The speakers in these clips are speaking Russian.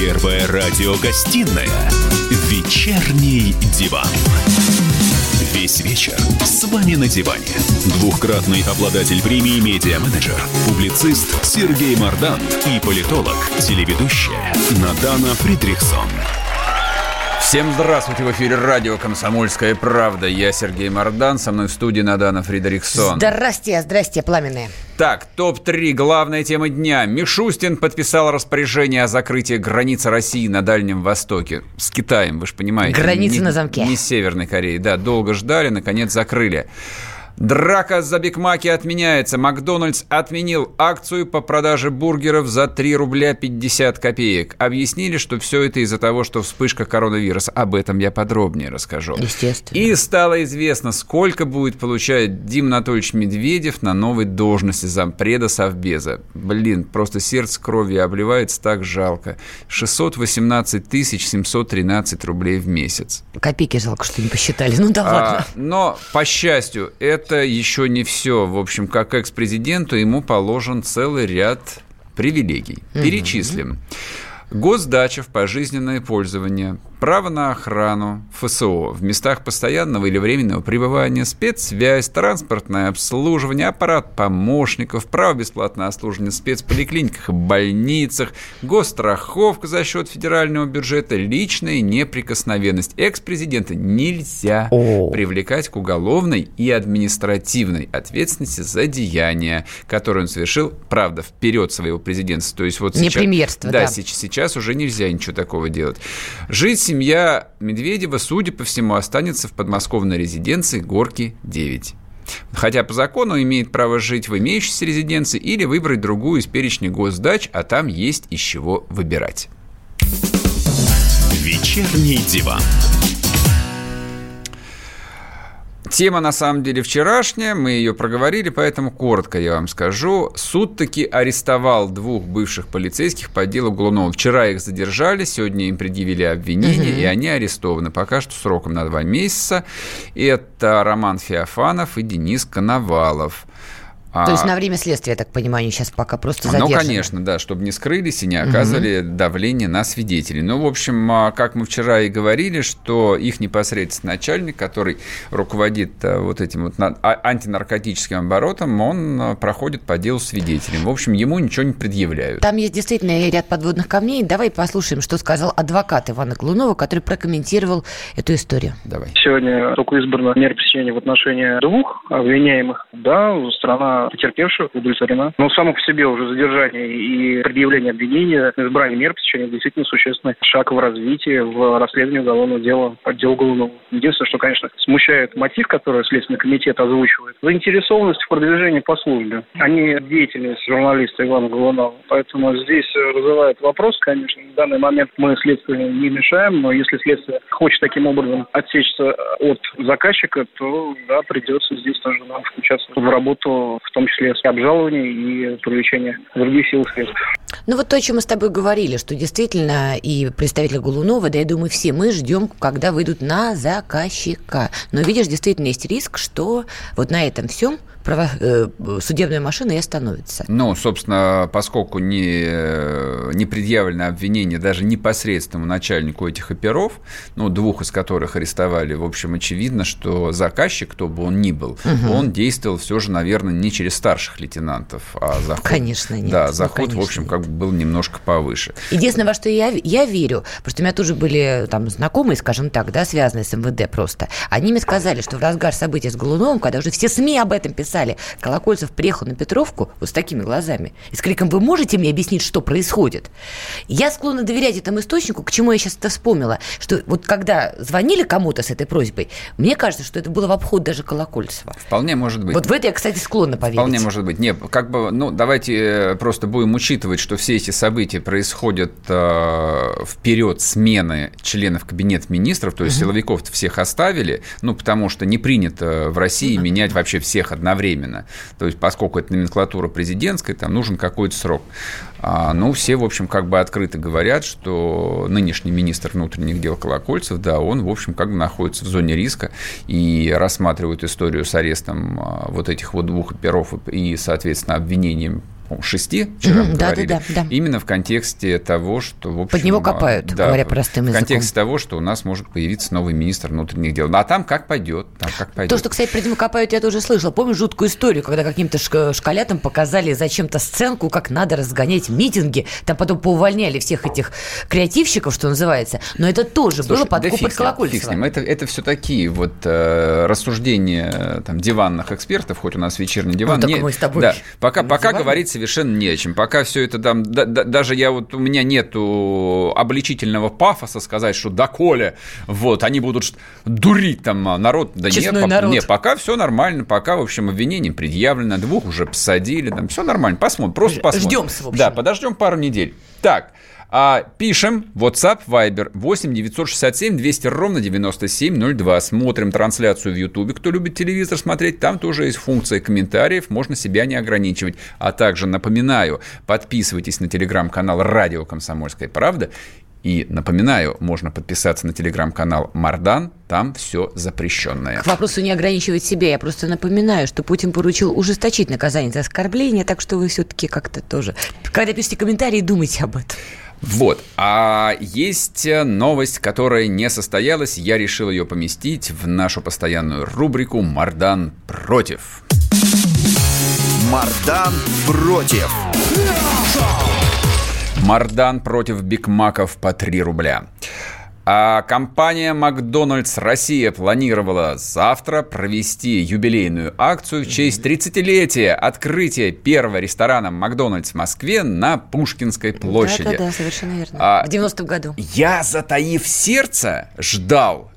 Первая радиогостинная «Вечерний диван». Весь вечер с вами на диване. Двухкратный обладатель премии «Медиа-менеджер», публицист Сергей Мардан и политолог, телеведущая Надана Фридрихсон. Всем здравствуйте! В эфире радио «Комсомольская правда». Я Сергей Мордан, со мной в студии Надана Фридрихсон. Здрасте, здрасте, пламенные. Так, топ-3. Главная тема дня. Мишустин подписал распоряжение о закрытии границы России на Дальнем Востоке. С Китаем, вы же понимаете. Граница не, на замке. Не с Северной Кореей. Да, долго ждали, наконец закрыли. Драка за Бигмаки отменяется. Макдональдс отменил акцию по продаже бургеров за 3 рубля 50 копеек. Объяснили, что все это из-за того, что вспышка коронавируса. Об этом я подробнее расскажу. Естественно. И стало известно, сколько будет получать Дим Анатольевич Медведев на новой должности зампреда Совбеза. Блин, просто сердце кровью обливается, так жалко. 618 тысяч 713 рублей в месяц. Копейки жалко, что не посчитали. Ну да ладно. А, но, по счастью, это это еще не все. В общем, как экс-президенту ему положен целый ряд привилегий. Перечислим. Госдача в пожизненное пользование, право на охрану, ФСО в местах постоянного или временного пребывания, спецсвязь, транспортное обслуживание, аппарат помощников, право бесплатного обслуживания в спецполиклиниках и больницах, госстраховка за счет федерального бюджета, личная неприкосновенность. Экс-президента нельзя О. привлекать к уголовной и административной ответственности за деяния, которые он совершил, правда, вперед своего президентства. То есть вот сейчас, Не премьерство, да, да. сейчас уже нельзя ничего такого делать. Жить семья Медведева, судя по всему, останется в подмосковной резиденции Горки 9. Хотя по закону имеет право жить в имеющейся резиденции или выбрать другую из перечня госдач, а там есть из чего выбирать. Вечерний диван. Тема, на самом деле, вчерашняя, мы ее проговорили, поэтому коротко я вам скажу. Суд таки арестовал двух бывших полицейских по делу Глунова. Вчера их задержали, сегодня им предъявили обвинение, угу. и они арестованы. Пока что сроком на два месяца. Это Роман Феофанов и Денис Коновалов. А, То есть на время следствия, я так понимаю, они сейчас пока просто ну, задержаны? Ну, конечно, да, чтобы не скрылись и не оказывали угу. давление на свидетелей. Ну, в общем, а, как мы вчера и говорили, что их непосредственно начальник, который руководит а, вот этим вот антинаркотическим оборотом, он проходит по делу свидетелем. В общем, ему ничего не предъявляют. Там есть действительно ряд подводных камней. Давай послушаем, что сказал адвокат Ивана Глунова, который прокомментировал эту историю. Давай. Сегодня только избрана мера пресечения в отношении двух обвиняемых. Да, страна потерпевших удовлетворена. Но само по себе уже задержание и предъявление обвинения, избрание мер пресечения действительно существенный шаг в развитии, в расследовании уголовного дела отдела уголовного. Единственное, что, конечно, смущает мотив, который Следственный комитет озвучивает, заинтересованность в продвижении по службе, а не деятельность журналиста Ивана Голунова. Поэтому здесь вызывает вопрос, конечно. В данный момент мы следствие не мешаем, но если следствие хочет таким образом отсечься от заказчика, то да, придется здесь тоже нам включаться в работу в том числе с обжалованием и привлечение других сил и средств. Ну вот то, о чем мы с тобой говорили, что действительно и представители Голунова, да я думаю, все мы ждем, когда выйдут на заказчика. Но видишь, действительно есть риск, что вот на этом всем право, э, судебная машина и остановится. Ну, собственно, поскольку не, не предъявлено обвинение даже непосредственному начальнику этих оперов, ну, двух из которых арестовали, в общем, очевидно, что заказчик, кто бы он ни был, угу. он действовал все же, наверное, не через старших лейтенантов, а заход... Конечно, нет. Да, заход, ну, конечно. в общем, как бы был немножко повыше. Единственное, во что я, я верю, потому что у меня тоже были там знакомые, скажем так, да, связанные с МВД просто, они мне сказали, что в разгар событий с Голуновым, когда уже все СМИ об этом писали, писали, Колокольцев приехал на Петровку вот с такими глазами и с криком «Вы можете мне объяснить, что происходит?» Я склонна доверять этому источнику, к чему я сейчас это вспомнила, что вот когда звонили кому-то с этой просьбой, мне кажется, что это было в обход даже Колокольцева. Вполне может быть. Вот в это я, кстати, склонна поверить. Вполне может быть. Нет, как бы, ну, давайте э, просто будем учитывать, что все эти события происходят э, вперед смены членов кабинета министров, то есть угу. силовиков всех оставили, ну, потому что не принято в России угу. менять вообще всех одновременно одновременно. То есть, поскольку это номенклатура президентская, там нужен какой-то срок. А, ну, все, в общем, как бы открыто говорят, что нынешний министр внутренних дел Колокольцев, да, он, в общем, как бы находится в зоне риска и рассматривает историю с арестом а, вот этих вот двух оперов и, соответственно, обвинением шести, вчера Да, говорили, да, да, да. именно в контексте того, что, в общем... Под него а, копают, да, говоря простым В языком. контексте того, что у нас может появиться новый министр внутренних дел. Ну, а там как пойдет, там как пойдет. То, что, кстати, про Диму копают, я тоже слышала. Помню жуткую историю, когда каким-то шк- школятам показали зачем-то сценку, как надо разгонять митинги. Там потом поувольняли всех этих креативщиков, что называется. Но это тоже Слушай, было под да Колокольцева. ним. Это, это все такие вот э, рассуждения э, там, диванных экспертов, хоть у нас вечерний диван. Ну, так Не- мы с тобой да, пока, пока диване. говорить совершенно не о чем. Пока все это там, да- да- даже я вот, у меня нету обличительного пафоса сказать, что да, Коля, вот, они будут дурить там народ. Да Честной нет, народ. не, пока все нормально, пока, в общем, обвинение предъявлено, двух уже посадили, там все нормально, посмотрим, просто Ж- посмотрим. ждем-с, в общем. Да, подождем пару недель. Так, а, пишем WhatsApp, Viber 8 967 200 ровно 9702. Смотрим трансляцию в YouTube. Кто любит телевизор смотреть, там тоже есть функция комментариев, можно себя не ограничивать. А также напоминаю, подписывайтесь на телеграм-канал «Радио Комсомольская правда». И напоминаю, можно подписаться на телеграм-канал Мардан, там все запрещенное. К вопросу не ограничивать себя. Я просто напоминаю, что Путин поручил ужесточить наказание за оскорбление, так что вы все-таки как-то тоже, когда пишете комментарии, думайте об этом. Вот. А есть э, новость, которая не состоялась. Я решил ее поместить в нашу постоянную рубрику «Мардан против». Мардан против. Мардан против бигмаков по 3 рубля. А компания «Макдональдс Россия» планировала завтра провести юбилейную акцию в честь 30-летия открытия первого ресторана «Макдональдс» в Москве на Пушкинской площади. Да-да-да, совершенно верно. А, В 90-м году. Я, затаив сердце, ждал.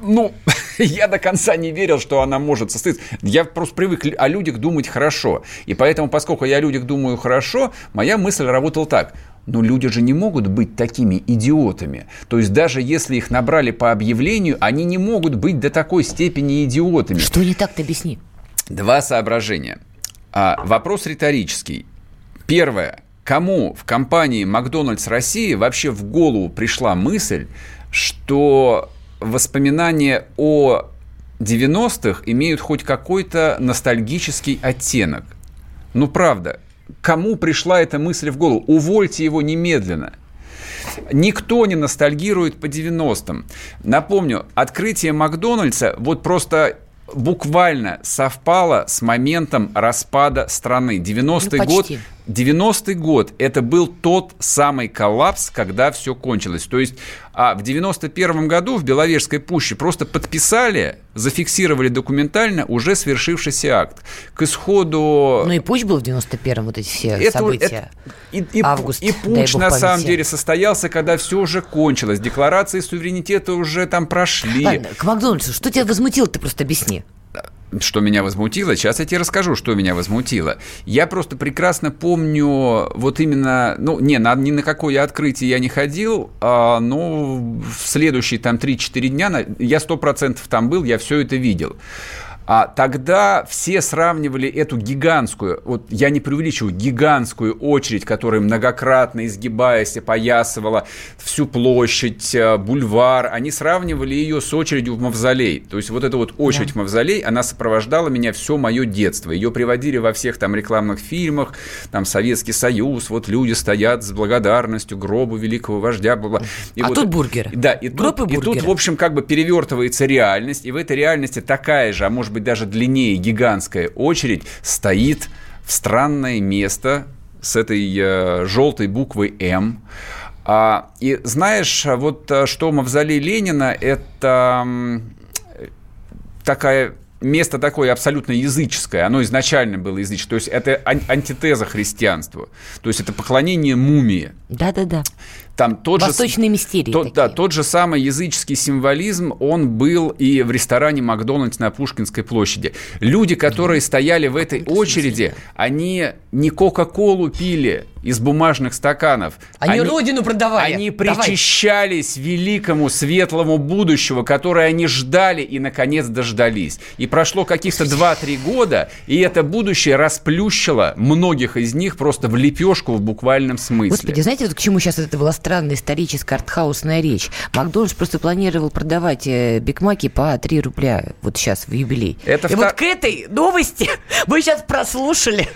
Ну, я до конца не верил, что она может состояться. Я просто привык о людях думать хорошо. И поэтому, поскольку я о людях думаю хорошо, моя мысль работала так. Но люди же не могут быть такими идиотами. То есть даже если их набрали по объявлению, они не могут быть до такой степени идиотами. Что не так-то объясни. Два соображения. А, вопрос риторический. Первое. Кому в компании Макдональдс России вообще в голову пришла мысль, что воспоминания о 90-х имеют хоть какой-то ностальгический оттенок? Ну, правда. Кому пришла эта мысль в голову? Увольте его немедленно. Никто не ностальгирует по 90-м. Напомню, открытие Макдональдса вот просто буквально совпало с моментом распада страны. 90-й Ну, год. 90-й год это был тот самый коллапс, когда все кончилось. То есть а в 91 году в Беловежской пуще просто подписали, зафиксировали документально уже свершившийся акт. К исходу... Ну и пусть был в 91-м вот эти все Это- события. это- и, и, Август, и бог на самом деле состоялся, когда все уже кончилось. Декларации суверенитета уже там прошли. Ладно, к Макдональдсу. Что тебя возмутило, ты просто объясни. Что меня возмутило? Сейчас я тебе расскажу, что меня возмутило. Я просто прекрасно помню вот именно, ну, не, на, ни на какое открытие я не ходил, а, но в следующие там 3-4 дня, я 100% там был, я все это видел. А тогда все сравнивали эту гигантскую, вот я не преувеличиваю, гигантскую очередь, которая многократно изгибаясь, опоясывала всю площадь, э, бульвар. Они сравнивали ее с очередью в мавзолей. То есть вот эта вот очередь в мавзолей, она сопровождала меня все мое детство. Ее приводили во всех там рекламных фильмах, там Советский Союз, вот люди стоят с благодарностью гробу великого вождя. Бла -бла. И А вот- тут бургеры. Да, и Гроб тут, и и тут, в общем, как бы перевертывается реальность, и в этой реальности такая же, а может быть даже длиннее гигантская очередь стоит в странное место с этой э, желтой буквой М. А, и знаешь, вот э, что мавзолей Ленина это такая место такое абсолютно языческое, оно изначально было языческое, то есть это ан- антитеза христианству, то есть это поклонение мумии. Да-да-да. Там тот же Восточные мистерии тот, такие. да, тот же самый языческий символизм, он был и в ресторане Макдональдс на Пушкинской площади. Люди, которые стояли в этой очереди, они не Кока-Колу пили из бумажных стаканов. Они, они родину продавали. Они причащались Давай. великому светлому будущего, которое они ждали и, наконец, дождались. И прошло каких-то 2-3 года, и это будущее расплющило многих из них просто в лепешку в буквальном смысле. Господи, знаете, вот к чему сейчас это была странная историческая артхаусная речь? Макдональдс просто планировал продавать э, бигмаки по 3 рубля вот сейчас в юбилей. Это и втор... вот к этой новости вы сейчас прослушали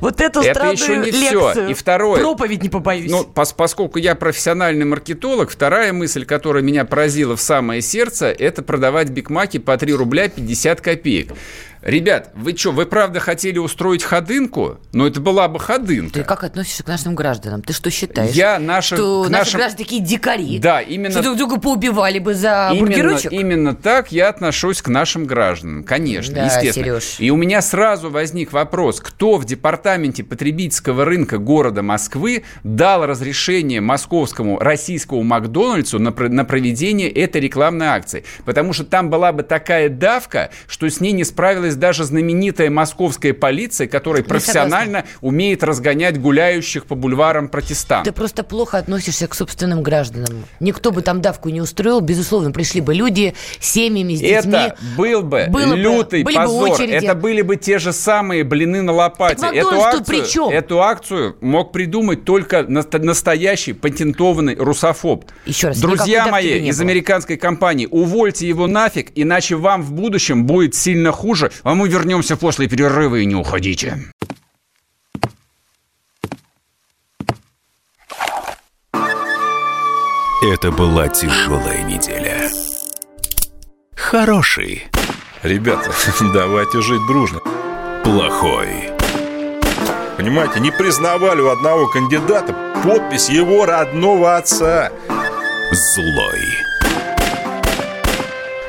вот эту это странную еще не лекцию. Все. И второе. Проповедь не побоюсь. Ну, пос поскольку я профессиональный маркетолог, вторая мысль, которая меня поразила в самое сердце, это продавать бигмаки по 3 рубля 50 копеек. Ребят, вы что, вы правда хотели устроить ходынку? Но это была бы ходынка. Ты как относишься к нашим гражданам? Ты что считаешь? Я наши, что наши нашим... граждане такие дикари? Да, именно... Что друг друга поубивали бы за именно, бургерочек? Именно так я отношусь к нашим гражданам, конечно, да, естественно. Сереж. И у меня сразу возник вопрос, кто в департаменте потребительского рынка города Москвы дал разрешение московскому российскому Макдональдсу на, на проведение этой рекламной акции? Потому что там была бы такая давка, что с ней не справилась появилась даже знаменитая московская полиция, которая профессионально умеет разгонять гуляющих по бульварам протестантов. Ты просто плохо относишься к собственным гражданам. Никто бы там давку не устроил. Безусловно, пришли бы люди с семьями, с детьми. Это был бы Было лютый бы, позор. Бы Это были бы те же самые блины на лопате. Так эту акцию, эту акцию мог придумать только настоящий патентованный русофоб. Еще раз, Друзья мои из американской компании, увольте его нафиг, иначе вам в будущем будет сильно хуже, а мы вернемся после перерыва и не уходите. Это была тяжелая неделя. Хороший. Ребята, давайте жить дружно. Плохой. Понимаете, не признавали у одного кандидата подпись его родного отца. Злой.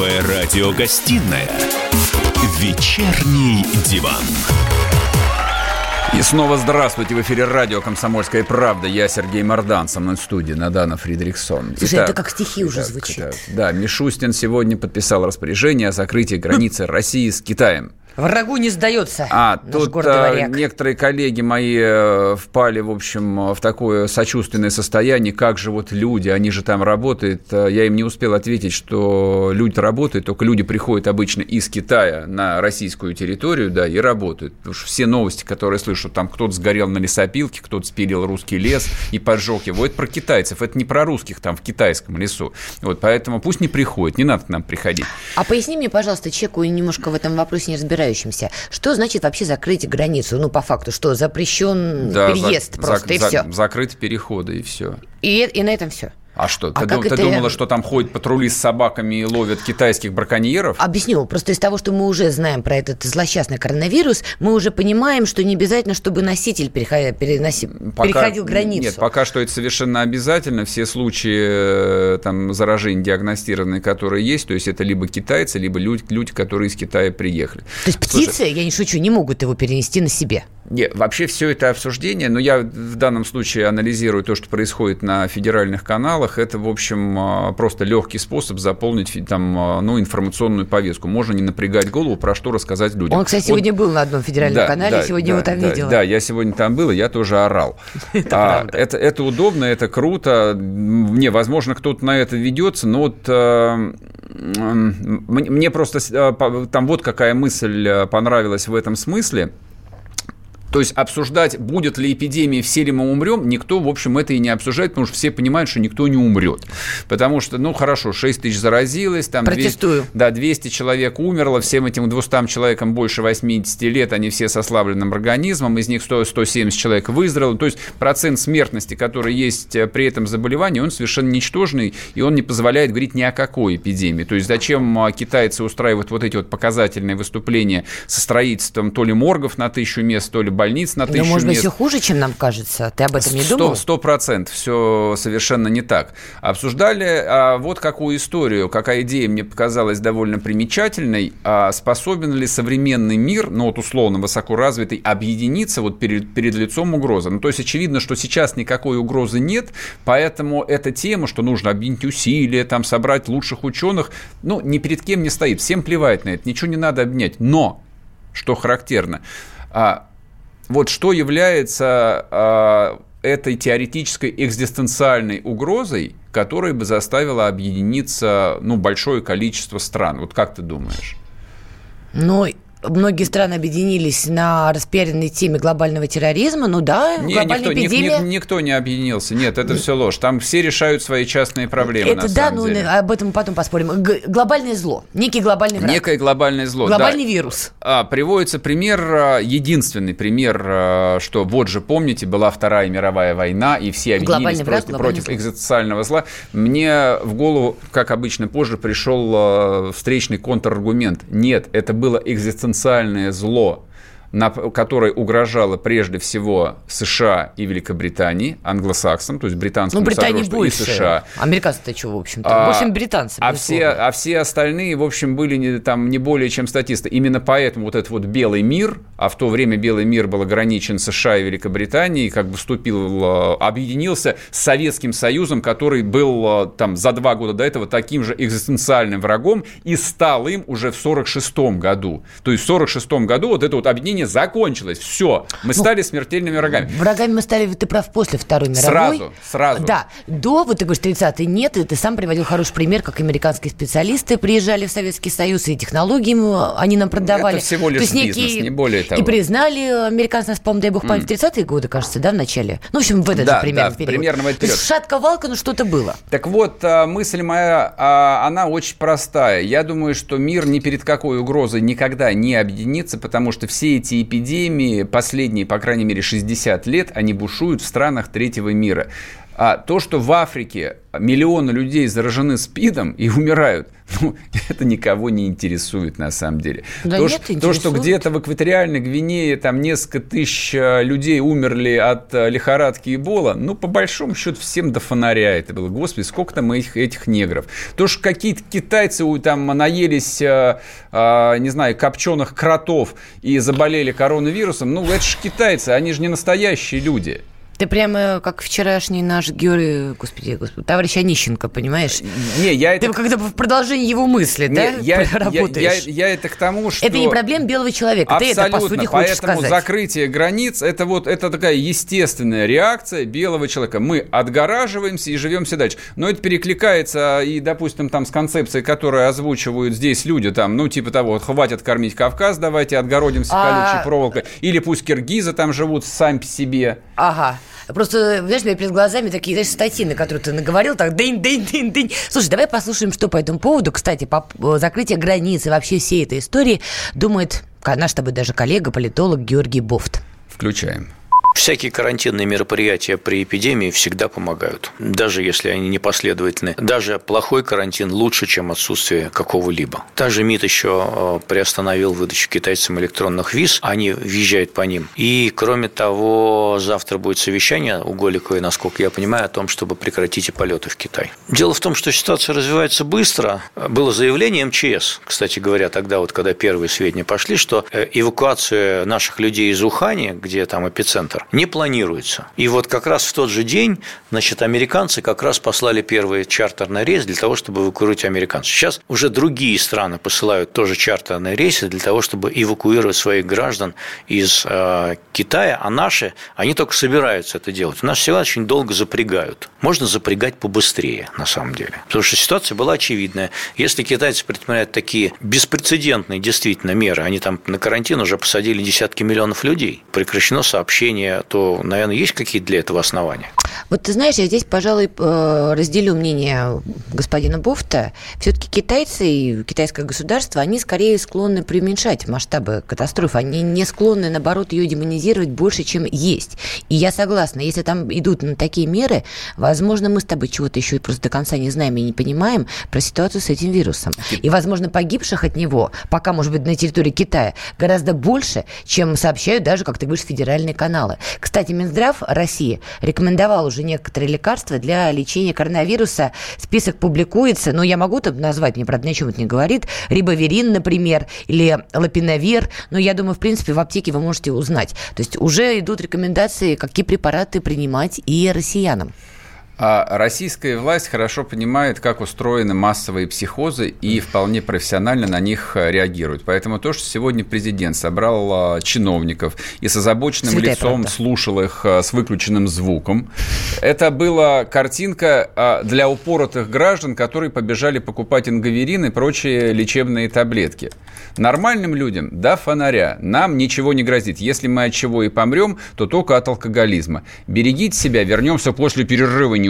Первая радиогостинная «Вечерний диван». И снова здравствуйте. В эфире радио «Комсомольская правда». Я Сергей Мордан, со мной в студии Надана Фридрихсон. Слушай, Итак, это как стихи уже звучит. Да, да, Мишустин сегодня подписал распоряжение о закрытии границы России с Китаем. Врагу не сдается. А, тут а, некоторые коллеги мои э, впали, в общем, в такое сочувственное состояние, как же вот люди, они же там работают. Э, я им не успел ответить, что люди работают, только люди приходят обычно из Китая на российскую территорию, да, и работают. Потому что все новости, которые слышу, там кто-то сгорел на лесопилке, кто-то спилил русский лес и поджег его. Это про китайцев, это не про русских там в китайском лесу. Вот, поэтому пусть не приходят, не надо к нам приходить. А поясни мне, пожалуйста, человеку немножко в этом вопросе не разбираюсь разбирающимся, что значит вообще закрыть границу? Ну, по факту, что запрещен да, переезд за, просто, за, и за, все. Закрыть переходы, и все. И, и на этом все. А что, а ты, дум, ты думала, что там ходят патрули с собаками и ловят китайских браконьеров? Объясню. Просто из того, что мы уже знаем про этот злосчастный коронавирус, мы уже понимаем, что не обязательно, чтобы носитель переходил, переноси, пока, переходил границу. Нет, пока что это совершенно обязательно. Все случаи э, там, заражений диагностированные, которые есть, то есть это либо китайцы, либо люди, люди которые из Китая приехали. То есть птицы, Слушай, я не шучу, не могут его перенести на себе? Нет, вообще все это обсуждение, но я в данном случае анализирую то, что происходит на федеральных каналах. Это, в общем, а, просто легкий способ заполнить там, а, ну, информационную повестку. Можно не напрягать голову, про что рассказать людям. Он, кстати, сегодня Он... был на одном федеральном да, канале, да, сегодня да, его там да, видела. Да, я сегодня там был, и я тоже орал. это, а, это, это удобно, это круто. Не, возможно, кто-то на это ведется, но вот а, мне просто там вот какая мысль понравилась в этом смысле – то есть обсуждать, будет ли эпидемия, все ли мы умрем, никто, в общем, это и не обсуждает, потому что все понимают, что никто не умрет. Потому что, ну, хорошо, 6 тысяч заразилось, там... Протестую. 200, да, 200 человек умерло, всем этим 200 человекам больше 80 лет, они все со ослабленным организмом, из них 100, 170 человек выздоровело. То есть процент смертности, который есть э, при этом заболевании, он совершенно ничтожный, и он не позволяет говорить ни о какой эпидемии. То есть зачем а, китайцы устраивают вот эти вот показательные выступления со строительством то ли моргов на тысячу мест, то ли больниц на тысячу Но, может быть, мест. все хуже, чем нам кажется. Ты об этом не думал? Сто процентов. Все совершенно не так. Обсуждали а, вот какую историю, какая идея мне показалась довольно примечательной. А способен ли современный мир, ну вот условно высокоразвитый, объединиться вот перед, перед лицом угрозы? Ну то есть очевидно, что сейчас никакой угрозы нет, поэтому эта тема, что нужно объединить усилия, там собрать лучших ученых, ну ни перед кем не стоит. Всем плевать на это, ничего не надо объединять. Но, что характерно, а, вот что является а, этой теоретической экзистенциальной угрозой, которая бы заставила объединиться ну, большое количество стран. Вот как ты думаешь? Ну, многие страны объединились на распиаренной теме глобального терроризма, ну да, не, глобальная никто, эпидемия... Ни, ни, никто не объединился, нет, это все ложь. Там все решают свои частные проблемы, Это да, ну деле. об этом мы потом поспорим. Г- глобальное зло, некий глобальный враг. Некое глобальное зло. Глобальный да. вирус. А, приводится пример, а, единственный пример, а, что вот же, помните, была Вторая мировая война, и все объединились Глобальный враг, просто глобальный против зло. экзистенциального зла. Мне в голову, как обычно позже, пришел а, встречный контраргумент. Нет, это было экзистенциальное зло, на, которое угрожало прежде всего США и Великобритании, англосаксам, то есть британскому Ну, Британии больше. и США. Американцы-то что, в общем-то? А, больше британцы. А все, а все остальные, в общем, были не, там не более чем статисты. Именно поэтому вот этот вот белый мир, а в то время белый мир был ограничен США и Великобританией, как бы вступил, э, объединился с Советским Союзом, который был э, там за два года до этого таким же экзистенциальным врагом и стал им уже в 46 году. То есть в 46 году вот это вот объединение закончилось. Все, мы стали смертельными врагами. Врагами мы стали, ты прав, после Второй мировой. Сразу, сразу. Да, до, вот ты говоришь, 30-е нет, и ты сам приводил хороший пример, как американские специалисты приезжали в Советский Союз, и технологии ему- они нам продавали. Это всего лишь То есть бизнес, не более того. И признали американцы, нас, по-моему, дай бог память, в 30-е годы, кажется, да, в начале? Ну, в общем, в этот Да, же примерно да, период. примерно в этот период. шатка-валка, но что-то было. Так вот, а, мысль моя, а, она очень простая. Я думаю, что мир ни перед какой угрозой никогда не объединится, потому что все эти эпидемии, последние, по крайней мере, 60 лет, они бушуют в странах третьего мира. А то, что в Африке миллионы людей заражены СПИДом и умирают, ну, это никого не интересует на самом деле. Да то, нет, что, то, что где-то в экваториальной Гвинее там несколько тысяч э, людей умерли от э, лихорадки Эбола, ну, по большому счету, всем до фонаря это было. Господи, сколько там этих, этих негров. То, что какие-то китайцы там наелись, э, не знаю, копченых кротов и заболели коронавирусом, ну, это же китайцы, они же не настоящие люди. Ты прямо как вчерашний наш Георгий, господи, господи, товарищ Онищенко, понимаешь? Не, я это... Ты как-то в продолжении его мысли, Не, да, я, я, работаешь? я- я это к тому, что... Это не проблема белого человека. Ты это, по сути, хочешь Поэтому сказать. закрытие границ это вот это такая естественная реакция белого человека. Мы отгораживаемся и живем все дальше. Но это перекликается и, допустим, там с концепцией, которую озвучивают здесь люди, там, ну, типа того, вот, хватит кормить Кавказ, давайте отгородимся А- колючей проволокой. Или пусть киргизы там живут сами по себе. Ага. Просто, знаешь, у меня перед глазами такие, знаешь, статьи, на которые ты наговорил, так дынь, дынь, дынь, дынь. Слушай, давай послушаем, что по этому поводу, кстати, по закрытию границ и вообще всей этой истории думает наш с тобой даже коллега, политолог Георгий Бофт. Включаем. Всякие карантинные мероприятия при эпидемии всегда помогают, даже если они непоследовательны. Даже плохой карантин лучше, чем отсутствие какого-либо. Также МИД еще э, приостановил выдачу китайцам электронных виз, они въезжают по ним. И, кроме того, завтра будет совещание у Голиковой, насколько я понимаю, о том, чтобы прекратить полеты в Китай. Дело в том, что ситуация развивается быстро. Было заявление МЧС, кстати говоря, тогда вот, когда первые сведения пошли, что э, эвакуация наших людей из Ухани, где там эпицентр, не планируется. И вот как раз в тот же день, значит, американцы как раз послали первый чартерный рейс для того, чтобы эвакуировать американцев. Сейчас уже другие страны посылают тоже чартерные рейсы для того, чтобы эвакуировать своих граждан из э, Китая, а наши, они только собираются это делать. У нас всегда очень долго запрягают. Можно запрягать побыстрее, на самом деле. Потому что ситуация была очевидная. Если китайцы предпринимают такие беспрецедентные действительно меры, они там на карантин уже посадили десятки миллионов людей, прекращено сообщение решение, то, наверное, есть какие-то для этого основания. Вот ты знаешь, я здесь, пожалуй, э, разделю мнение господина Бофта. Все-таки китайцы и китайское государство, они скорее склонны преуменьшать масштабы катастрофы. Они не склонны, наоборот, ее демонизировать больше, чем есть. И я согласна, если там идут на такие меры, возможно, мы с тобой чего-то еще просто до конца не знаем и не понимаем про ситуацию с этим вирусом. И, возможно, погибших от него, пока, может быть, на территории Китая, гораздо больше, чем сообщают даже, как ты говоришь, федеральные каналы. Кстати, Минздрав России рекомендовал уже некоторые лекарства для лечения коронавируса. Список публикуется, но я могу там назвать, мне, правда, ни о чем это не говорит. Рибоверин, например, или лапиновир. Но я думаю, в принципе, в аптеке вы можете узнать. То есть уже идут рекомендации, какие препараты принимать и россиянам. А российская власть хорошо понимает, как устроены массовые психозы и вполне профессионально на них э, реагирует. Поэтому то, что сегодня президент собрал а, чиновников и с озабоченным Святая лицом правда. слушал их а, с выключенным звуком, это была картинка а, для упоротых граждан, которые побежали покупать ингаверин и прочие лечебные таблетки. Нормальным людям до фонаря нам ничего не грозит. Если мы от чего и помрем, то только от алкоголизма. Берегите себя, вернемся после перерыва, не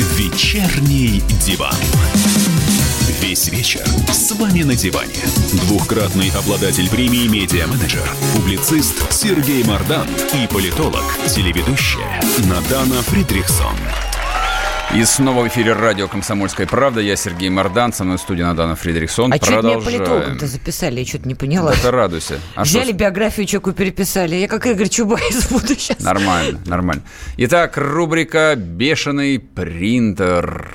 «Вечерний диван». Весь вечер с вами на диване. Двухкратный обладатель премии «Медиа-менеджер», публицист Сергей Мардан и политолог, телеведущая Надана Фридрихсон. И снова в эфире радио «Комсомольская правда». Я Сергей Мордан, со мной в студии Надана Фредериксон. А что меня политологом-то записали? Я что-то не поняла. Это радуйся. А Взяли что... биографию человеку переписали. Я как Игорь Чубайс буду сейчас. Нормально, нормально. Итак, рубрика «Бешеный принтер».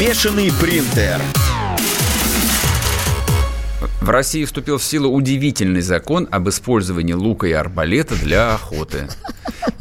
«Бешеный принтер». В России вступил в силу удивительный закон об использовании лука и арбалета для охоты.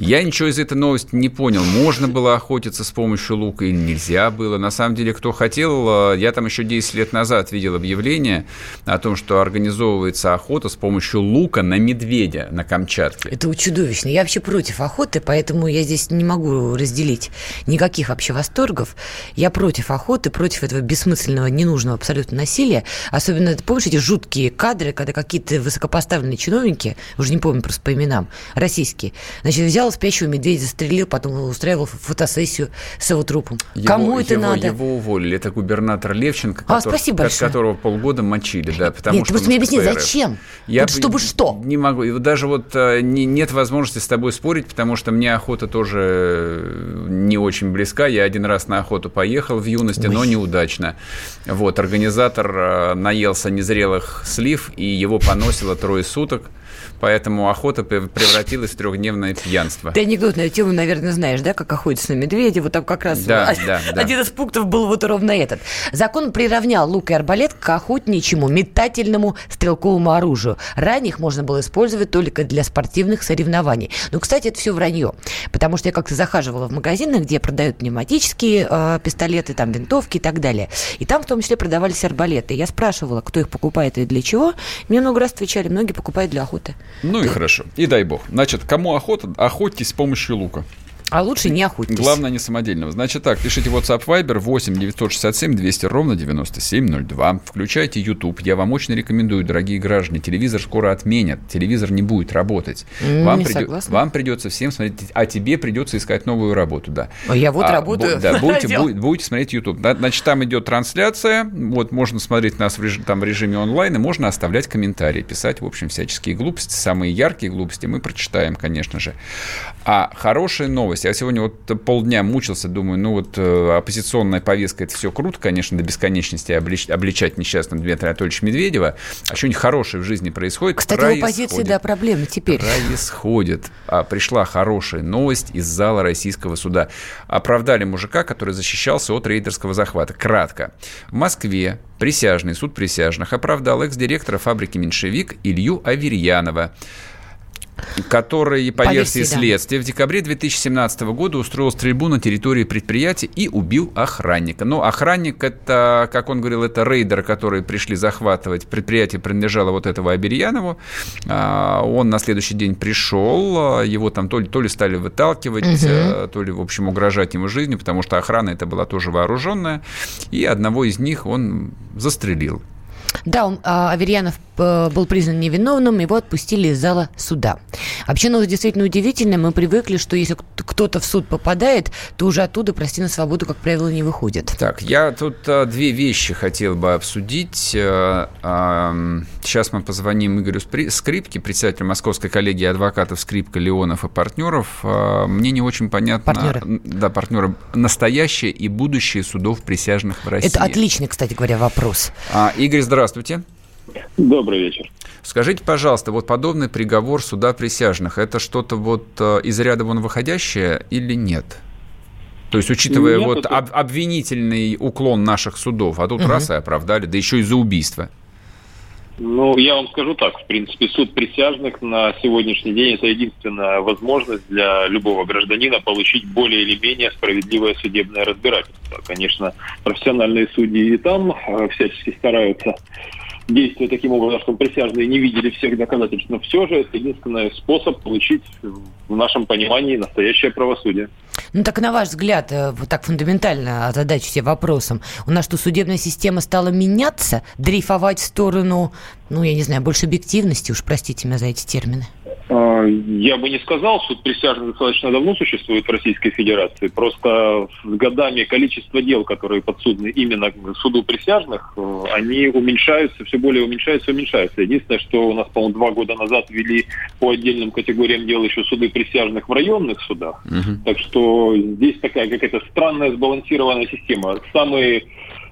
Я ничего из этой новости не понял. Можно было охотиться с помощью лука или нельзя было. На самом деле, кто хотел, э, я там еще 10 лет назад видел объявление о том, что организовывается охота с помощью лука на медведя на Камчатке. Это чудовищно. Я вообще против охоты, поэтому я здесь не могу разделить никаких вообще восторгов. Я против охоты, против этого бессмысленного, ненужного абсолютно насилия. Особенно, помнишь, эти жуткие кадры, когда какие-то высокопоставленные чиновники, уже не помню просто по именам, российские, значит, взял спящего медведя, застрелил, потом устраивал фотосессию с его трупом. Его, Кому это его, надо? Его уволили. Это губернатор Левченко, а, который, спасибо большое. которого полгода мочили. Да, потому Нет, что просто мне объясни, зачем? Я вот чтобы что? Не могу. Даже вот э, не, нет возможности с тобой спорить, потому что мне охота тоже э, не очень близка. Я один раз на охоту поехал в юности, Ой. но неудачно. Вот, организатор э, наелся незрелых слив, и его поносило трое суток. Поэтому охота превратилась в трехдневное пьянство. Ты анекдот на эту тему, наверное, знаешь, да, как охотиться на медведя. Вот там как раз да, да, да. один из пунктов был вот ровно этот. Закон приравнял лук и арбалет к охотничьему метательному стрелковому оружию. Ранее их можно было использовать только для спортивных соревнований. Но, кстати, это все вранье. Потому что я как-то захаживала в магазины, где продают пневматические э, пистолеты, там винтовки и так далее. И там в том числе продавались арбалеты. Я спрашивала, кто их покупает и для чего. Мне много раз отвечали, многие покупают для охоты. Ну и хорошо. И дай бог. Значит, кому охота, охотьтесь с помощью лука. А лучше не охотитесь. Главное, не самодельного. Значит так, пишите WhatsApp Viber 8 967 200 ровно 9702. Включайте YouTube. Я вам очень рекомендую, дорогие граждане. Телевизор скоро отменят. Телевизор не будет работать. Вам, не согласна. вам придется всем смотреть, а тебе придется искать новую работу, да. А я вот А, работаю. бу- Да, будете, бу- будете смотреть YouTube. Значит, там идет трансляция. Вот можно смотреть нас в, реж- там, в режиме онлайн, и можно оставлять комментарии, писать, в общем, всяческие глупости, самые яркие глупости мы прочитаем, конечно же. А хорошая новость. Я сегодня вот полдня мучился, думаю, ну вот э, оппозиционная повестка, это все круто, конечно, до бесконечности облич- обличать несчастного Дмитрия Анатольевича Медведева. А что-нибудь хорошее в жизни происходит? Кстати, у оппозиции, происходит. да, проблемы теперь. Происходит. А, пришла хорошая новость из зала российского суда. Оправдали мужика, который защищался от рейдерского захвата. Кратко. В Москве присяжный суд присяжных оправдал экс-директора фабрики «Меньшевик» Илью Аверьянова который, по, версии следствия, в декабре 2017 года устроил стрельбу на территории предприятия и убил охранника. Но охранник, это, как он говорил, это рейдеры, которые пришли захватывать. Предприятие принадлежало вот этого Аберьянову. А, Он на следующий день пришел, а, его там то ли, то ли стали выталкивать, а, то ли, в общем, угрожать ему жизнью, потому что охрана это была тоже вооруженная. И одного из них он застрелил. Да, он, Аверьянов был признан невиновным, его отпустили из зала суда. Вообще, новость действительно удивительная. Мы привыкли, что если кто-то в суд попадает, то уже оттуда, прости, на свободу, как правило, не выходит. Так, я тут а, две вещи хотел бы обсудить. А, ам, сейчас мы позвоним Игорю Скрипке, председателю Московской коллегии адвокатов Скрипка, Леонов и партнеров. А, мне не очень понятно... Партнеры. Да, партнеры. Настоящее и будущее судов присяжных в России. Это отличный, кстати говоря, вопрос. А, Игорь, здравствуйте. Добрый вечер. Скажите, пожалуйста, вот подобный приговор суда присяжных, это что-то вот э, из ряда вон выходящее или нет? То есть, учитывая Нет, вот это- об- обвинительный уклон наших судов, а тут Мгм. раз и оправдали, да еще и за убийство. Ну, я вам скажу так, в принципе, суд присяжных на сегодняшний день это единственная возможность для любого гражданина получить более или менее справедливое судебное разбирательство. Конечно, профессиональные судьи и там э, всячески стараются действовать таким образом, чтобы присяжные не видели всех доказательств, но все же это единственный способ получить, в нашем понимании, настоящее правосудие. Ну так на ваш взгляд, э, вот так фундаментально озадачу себе вопросом, у нас что, судебная система стала меняться, дрейфовать в сторону, ну, я не знаю, больше объективности, уж простите меня за эти термины? А, Я бы не сказал, суд присяжных достаточно давно существует в Российской Федерации. Просто с годами количество дел, которые подсудны именно суду присяжных, э, они уменьшаются, все более уменьшаются уменьшаются. Единственное, что у нас, по-моему, два года назад ввели по отдельным категориям дел еще суды присяжных в районных судах. Так что здесь такая какая-то странная сбалансированная система. Самые,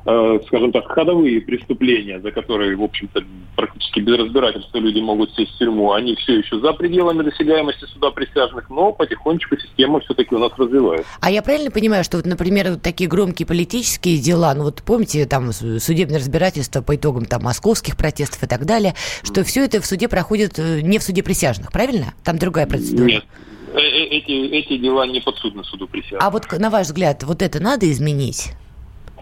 э, скажем так, ходовые преступления, за которые, в общем-то, практически без разбирательства люди могут сесть в тюрьму, они все еще за пределами досягаемости суда присяжных, но потихонечку система все-таки у нас развивается. А я правильно понимаю, что, вот, например, вот такие громкие политические дела, ну вот помните, там судебное разбирательство по итогам там московских протестов и так далее, что все это в суде проходит э, не в суде присяжных, правильно? Там другая процедура. Нет, э- эти, эти дела не подсудны суду присяжных. А вот на ваш взгляд, вот это надо изменить?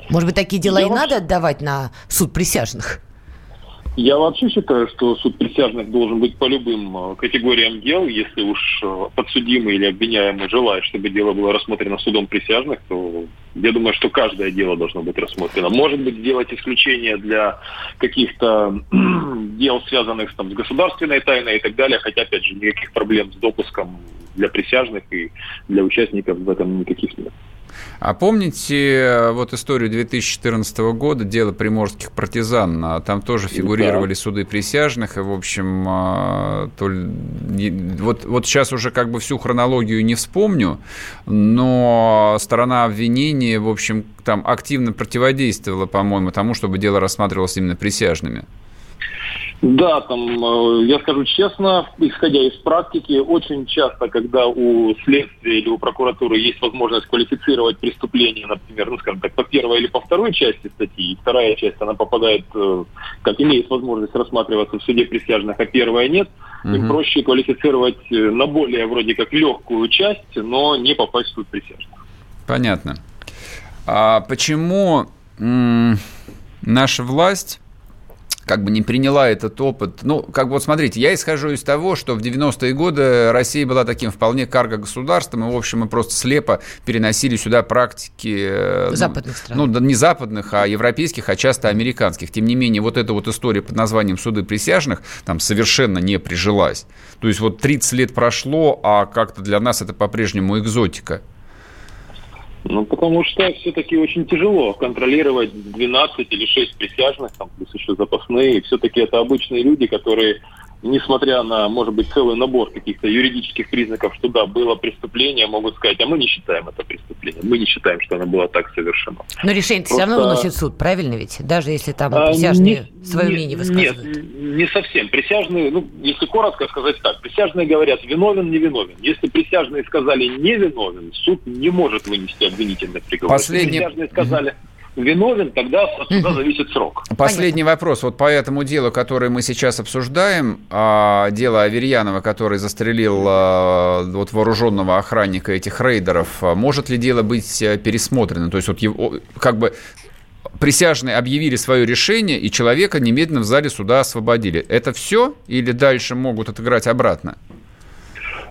Может быть, такие дела Я и вообще- надо отдавать на суд присяжных? Я вообще считаю, что суд присяжных должен быть по любым э, категориям дел. Если уж э, подсудимый или обвиняемый желает, чтобы дело было рассмотрено судом присяжных, то я думаю, что каждое дело должно быть рассмотрено. Может быть, сделать исключение для каких-то дел, связанных там, с государственной тайной и так далее, хотя, опять же, никаких проблем с допуском для присяжных и для участников в этом никаких нет. А помните э, вот историю 2014 года, дело приморских партизан? А Там тоже фигурировали суды присяжных, и, в общем, а, то ли- вот, вот сейчас уже как бы всю хронологию не вспомню, но сторона обвинения, в общем, там активно противодействовала, по-моему, тому, чтобы дело рассматривалось именно присяжными. Да, там, э, я скажу честно, исходя из практики, очень часто, когда у следствия или у прокуратуры есть возможность квалифицировать преступление, например, ну, скажем так, по первой или по второй части статьи, и вторая часть, она попадает, э, как имеет возможность рассматриваться в суде присяжных, а первая нет, им Мгм. проще квалифицировать э, на более вроде как легкую часть, но не попасть в суд присяжных. Понятно. А почему наша власть как бы не приняла этот опыт. Ну, как бы вот смотрите, я исхожу из того, что в 90-е годы Россия была таким вполне карго-государством, и, в общем, мы просто слепо переносили сюда практики... э, Западных стран. Ну, не западных, а европейских, а часто американских. Тем не менее, вот эта вот история под названием «Суды присяжных» там совершенно не прижилась. То есть вот 30 лет прошло, а как-то для нас это по-прежнему экзотика. Ну, потому что все-таки очень тяжело контролировать 12 или 6 присяжных, там, плюс еще запасные. Все-таки это обычные люди, которые несмотря на, может быть, целый набор каких-то юридических признаков, что да, было преступление, могут сказать, а мы не считаем это преступлением, мы не считаем, что оно было так совершено. Но решение все равно Просто- выносит суд, правильно ведь? Даже если там А, присяжные не- свое не- мнение высказывают. Нет, не совсем. Присяжные, ну, если коротко сказать так, присяжные говорят, виновен, не виновен. Если присяжные сказали не виновен, суд не может вынести обвинительный приговор. Последний- Если присяжные сказали виновен, тогда от суда зависит срок. Последний вопрос. Вот по этому делу, которое мы сейчас обсуждаем, а, дело Аверьянова, который застрелил а, вот вооруженного охранника этих рейдеров, а, может ли дело быть а, пересмотрено? То есть вот его, как бы присяжные объявили свое решение, и человека немедленно в зале суда освободили. Это все? Или дальше могут отыграть обратно?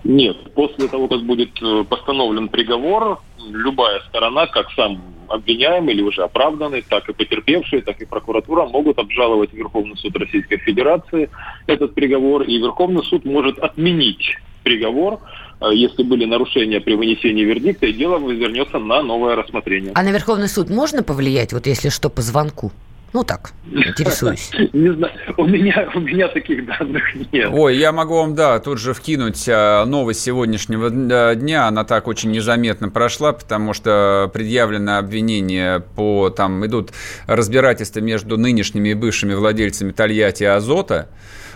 Нет, после того, как будет э, постановлен приговор, любая сторона, как сам обвиняемый или уже оправданный, так и потерпевшие, так и прокуратура могут обжаловать Верховный суд Российской Федерации этот приговор, и Верховный суд может отменить приговор, э, если были нарушения при вынесении вердикта, и дело вернется на новое рассмотрение. А на Верховный суд можно повлиять, вот если что, по звонку? Ну так, интересуюсь. Не знаю, у меня, у меня таких данных нет. Ой, я могу вам, да, тут же вкинуть а, новость сегодняшнего дня. Она так очень незаметно прошла, потому что предъявлено обвинение по, там, идут разбирательства между нынешними и бывшими владельцами Тольятти и Азота.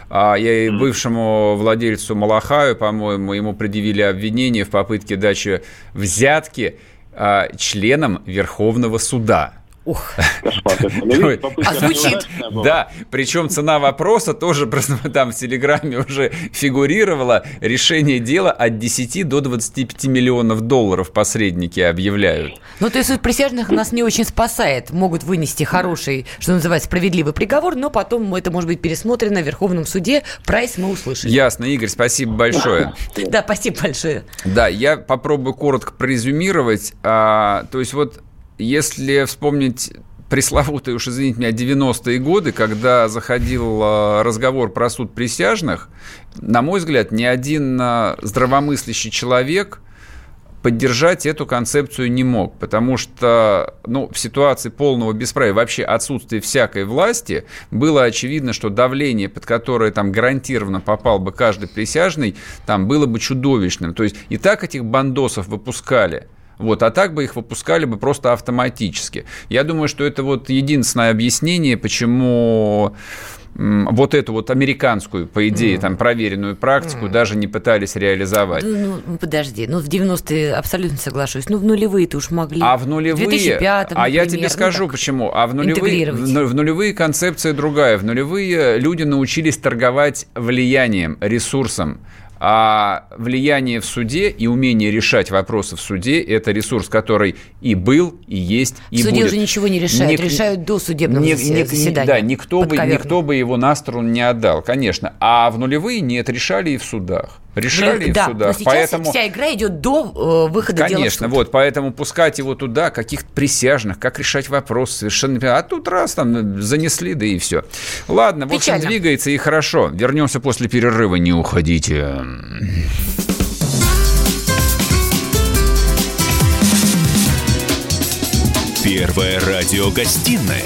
А я и бывшему владельцу Малахаю, по-моему, ему предъявили обвинение в попытке дачи взятки а, членам Верховного суда. Ух, какой. Ну, А звучит. Да, причем цена вопроса тоже просто там в Телеграме уже фигурировала. Решение дела от 10 до 25 миллионов долларов посредники объявляют. Ну, то есть суд присяжных нас не очень спасает. Могут вынести хороший, что называется, справедливый приговор, но потом это может быть пересмотрено в Верховном суде. Прайс мы услышали. Ясно, Игорь, спасибо большое. Да, спасибо большое. Да, я попробую коротко прорезюмировать. А, то есть вот если вспомнить пресловутые, уж извините меня, 90-е годы, когда заходил а, разговор про суд присяжных, на мой взгляд, ни один а, здравомыслящий человек поддержать эту концепцию не мог, потому что ну, в ситуации полного бесправия, вообще отсутствия всякой власти, было очевидно, что давление, под которое там гарантированно попал бы каждый присяжный, там было бы чудовищным. То есть и так этих бандосов выпускали. Вот, а так бы их выпускали бы просто автоматически. Я думаю, что это вот единственное объяснение, почему вот эту вот американскую, по идее, там проверенную практику даже не пытались реализовать. Ну, ну, подожди, ну в 90-е абсолютно соглашусь. Ну в нулевые-то уж могли. А в нулевые, В 2005 а я например, тебе ну, скажу так, почему. А в нулевые, ну- в нулевые концепция другая. В нулевые люди научились торговать влиянием, ресурсом. А влияние в суде и умение решать вопросы в суде – это ресурс, который и был, и есть, и В суде будет. уже ничего не решают, Ник- решают до судебного ни- засе- ни- заседания. Да, никто бы, никто бы его на сторону не отдал, конечно. А в нулевые нет, решали и в судах. Решали в да, но судах. сейчас Поэтому... вся игра идет до э, выхода дела в Конечно, суд. вот, поэтому пускать его туда, каких-то присяжных, как решать вопрос, совершенно. А тут раз там занесли, да и все. Ладно, в общем, Печально. двигается и хорошо. Вернемся после перерыва, не уходите. Первая радиогостинная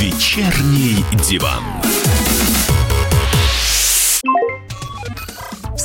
«Вечерний диван».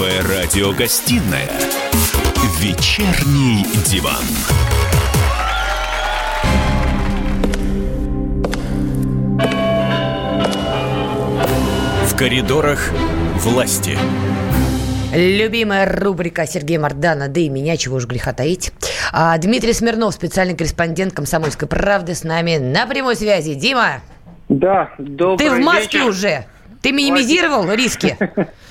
Первая радиогостинная «Вечерний диван». В коридорах власти. Любимая рубрика Сергея Мардана, да и меня, чего уж греха таить. А, Дмитрий Смирнов, специальный корреспондент «Комсомольской правды» с нами на прямой связи. Дима! Да, добрый Ты в маске вечер. уже? Ты минимизировал риски?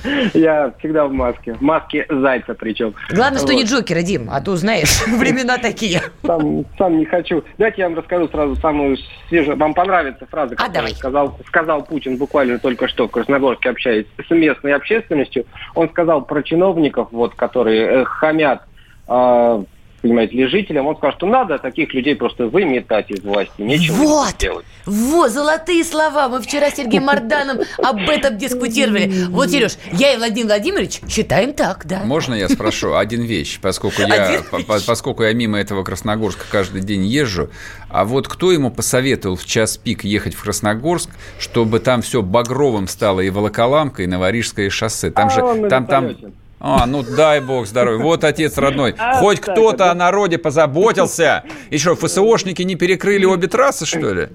Я всегда в маске. В маске зайца причем. Главное, что не Вот. Джокера, Дим, а то знаешь, времена такие. Сам, сам не хочу. Давайте я вам расскажу сразу самую свежую. Вам понравится фраза, А, которую сказал, сказал Путин буквально только что в Красногорске, общаясь с местной общественностью. Он сказал про чиновников, вот, которые э, хамят э, понимаете ли, жителям. Он сказал, что надо таких людей просто выметать из власти. Нечего Вот, делать. вот, золотые слова. Мы вчера с Сергеем Марданом об этом дискутировали. Вот, Сереж, я и Владимир Владимирович считаем так, да. Можно я спрошу один вещь, поскольку я, по- по- поскольку я мимо этого Красногорска каждый день езжу, а вот кто ему посоветовал в час пик ехать в Красногорск, чтобы там все багровым стало и Волоколамка, и Новорижское шоссе? Там А же, он на там, там. А, ну дай бог здоровья. Вот отец родной. А, Хоть кто-то о народе позаботился. И что, ФСОшники не перекрыли обе трассы, что ли?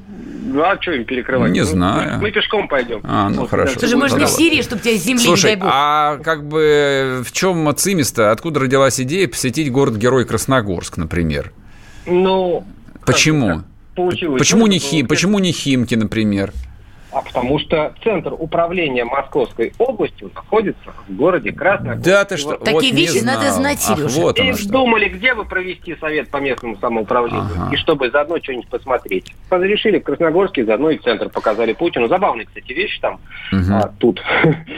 Ну, а что им перекрывать? Не Ну, знаю. Мы пешком пойдем. А, ну Вот, хорошо. Слушай, может, не в. Сирии, чтобы тебя с земли, не Слушай, дай бог. а как бы в чем цимис-то? Откуда родилась идея посетить город-герой Красногорск, например? Ну, Почему? получилось. Почему не, Ну, Хим, почему не Химки, например? А потому что центр управления Московской областью находится в городе Красногорск. Да ты что? Вот- Такие вот вещи надо знать, Сережа. вот И думали, где бы провести совет по местному самоуправлению, Ага. и чтобы заодно что-нибудь посмотреть. Разрешили в Красногорске, заодно и центр показали Путину. Забавные, кстати, вещи там Мгм. а, тут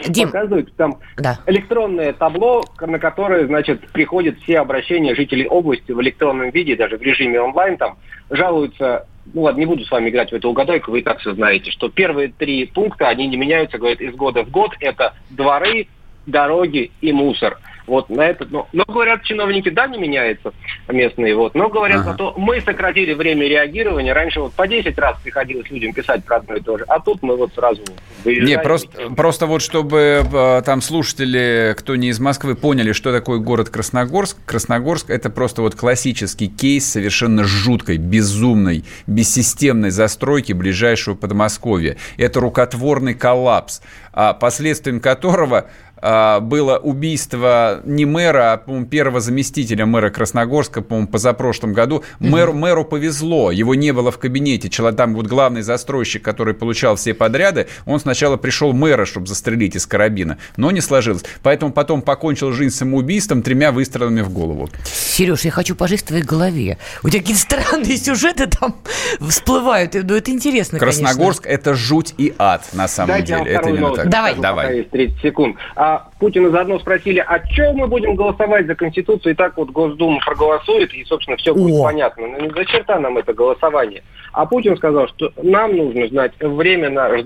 Дим. показывают. Там Да. электронное табло, на которое, значит, приходят все обращения жителей области в электронном виде, даже в режиме онлайн там, жалуются, ну ладно, не буду с вами играть в эту угадайку, вы и так все знаете, что первые три пункта, они не меняются, говорят, из года в год, это дворы, дороги и мусор. Вот на это, но, но говорят чиновники, да, не меняется местные, вот, но говорят, Ага. зато мы сократили время реагирования, раньше вот по 10 раз приходилось людям писать про одно и то же, а тут мы вот сразу. Не, просто, просто вот чтобы э, там слушатели, кто не из Москвы, поняли, что такое город Красногорск. Красногорск – это просто вот классический кейс совершенно жуткой, безумной, бессистемной застройки ближайшего Подмосковья. Это рукотворный коллапс, а, последствием которого было убийство не мэра, а, по-моему, первого заместителя мэра Красногорска, по-моему, позапрошлом году. Мэру, мэру повезло, его не было в кабинете. Человек, там вот главный застройщик, который получал все подряды, он сначала пришел мэра, чтобы застрелить из карабина, но не сложилось. Поэтому потом покончил жизнь самоубийством тремя выстрелами в голову. Сереж, я хочу пожить в твоей голове. У тебя какие-то странные сюжеты там всплывают. Ну, это интересно, Красногорск – это жуть и ад, на самом Дайте деле. Это именно так. Давай. Давай. пока есть 30 секунд. А Путина заодно спросили, а что мы будем голосовать за Конституцию? И так вот Госдума проголосует, и, собственно, все будет О. понятно. Ну, не за черта нам это голосование. А Путин сказал, что нам нужно знать ж-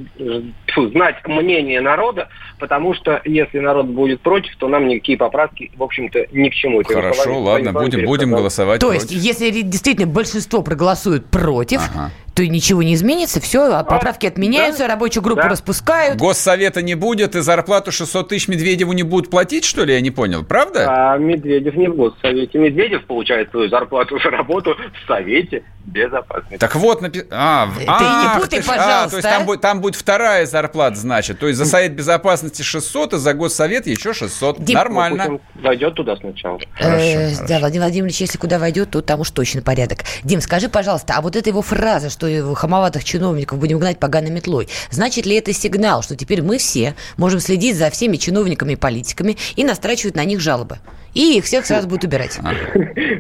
тьфу, знать мнение народа, потому что если народ будет против, то нам никакие поправки, в общем-то, ни к чему. Это Хорошо, ладно, будем, будем голосовать То есть, против. если действительно большинство проголосует против, Ага. То ничего не изменится, все, а поправки отменяются, да. рабочую группу Да. распускают. Госсовета не будет, и зарплату 600 тысяч Медведеву не будут платить, что ли? Я не понял. Правда? А Медведев не в Госсовете. Медведев получает свою зарплату за работу в Совете Безопасности. Так вот, напи... а, Ты не ах, путай, ты а, пожалуйста, то есть а. там, будет, там будет вторая зарплата, значит. То есть за Совет Безопасности 600, и за Госсовет еще 600. Дим, Нормально. Войдет туда сначала. Э, Да, Владимир Владимирович, если куда войдет, то там уж точно порядок. Дим, скажи, пожалуйста, а вот эта его фраза, что его хамоватых чиновников будем гнать поганой метлой, значит ли это сигнал, что теперь мы все можем следить за всеми чиновниками и политиками и настрачивать на них жалобы? И их всех сразу будут убирать.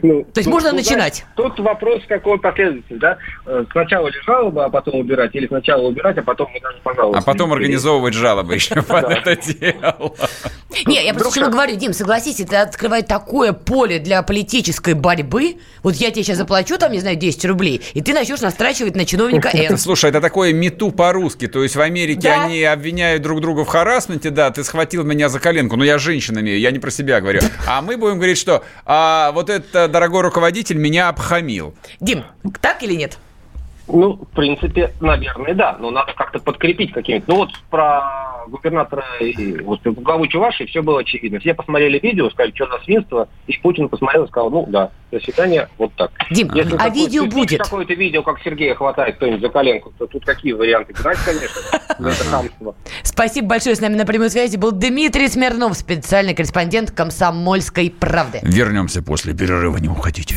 Ну, То есть можно начинать? Тут вопрос, какой последователь, да? Э, Сначала ли жалоба, а потом убирать, или сначала убирать, а потом мы даже пожалуйста. А потом организовывать жалобы еще под это дело. Не, я просто говорю, Дим, согласись, это открывает такое поле для политической борьбы. Вот я тебе сейчас заплачу, там, не знаю, 10 рублей, и ты начнешь настрачивать на чиновника N. Слушай, это такое мету по-русски. То есть в Америке они обвиняют друг друга в харасменте, да, ты схватил меня за коленку. Ну, я женщина имею, я не про себя говорю. А мы будем говорить, что а, вот этот дорогой руководитель меня обхамил. Дим, так или нет? Ну, в принципе, наверное, да. Но надо как-то подкрепить какими-то. Ну вот про губернатора и вот, главу Чувашии все было очевидно. Все посмотрели видео, сказали, что за свинство, и Путин посмотрел и сказал, ну да, до свидания, вот так. Дим, Если а видео будет? какое-то видео, как Сергея хватает кто-нибудь за коленку, то тут какие варианты? Гнать, конечно, это хамство. Спасибо большое. С нами на прямой связи был Дмитрий Смирнов, специальный корреспондент «Комсомольской правды». Вернемся после перерыва, не уходите.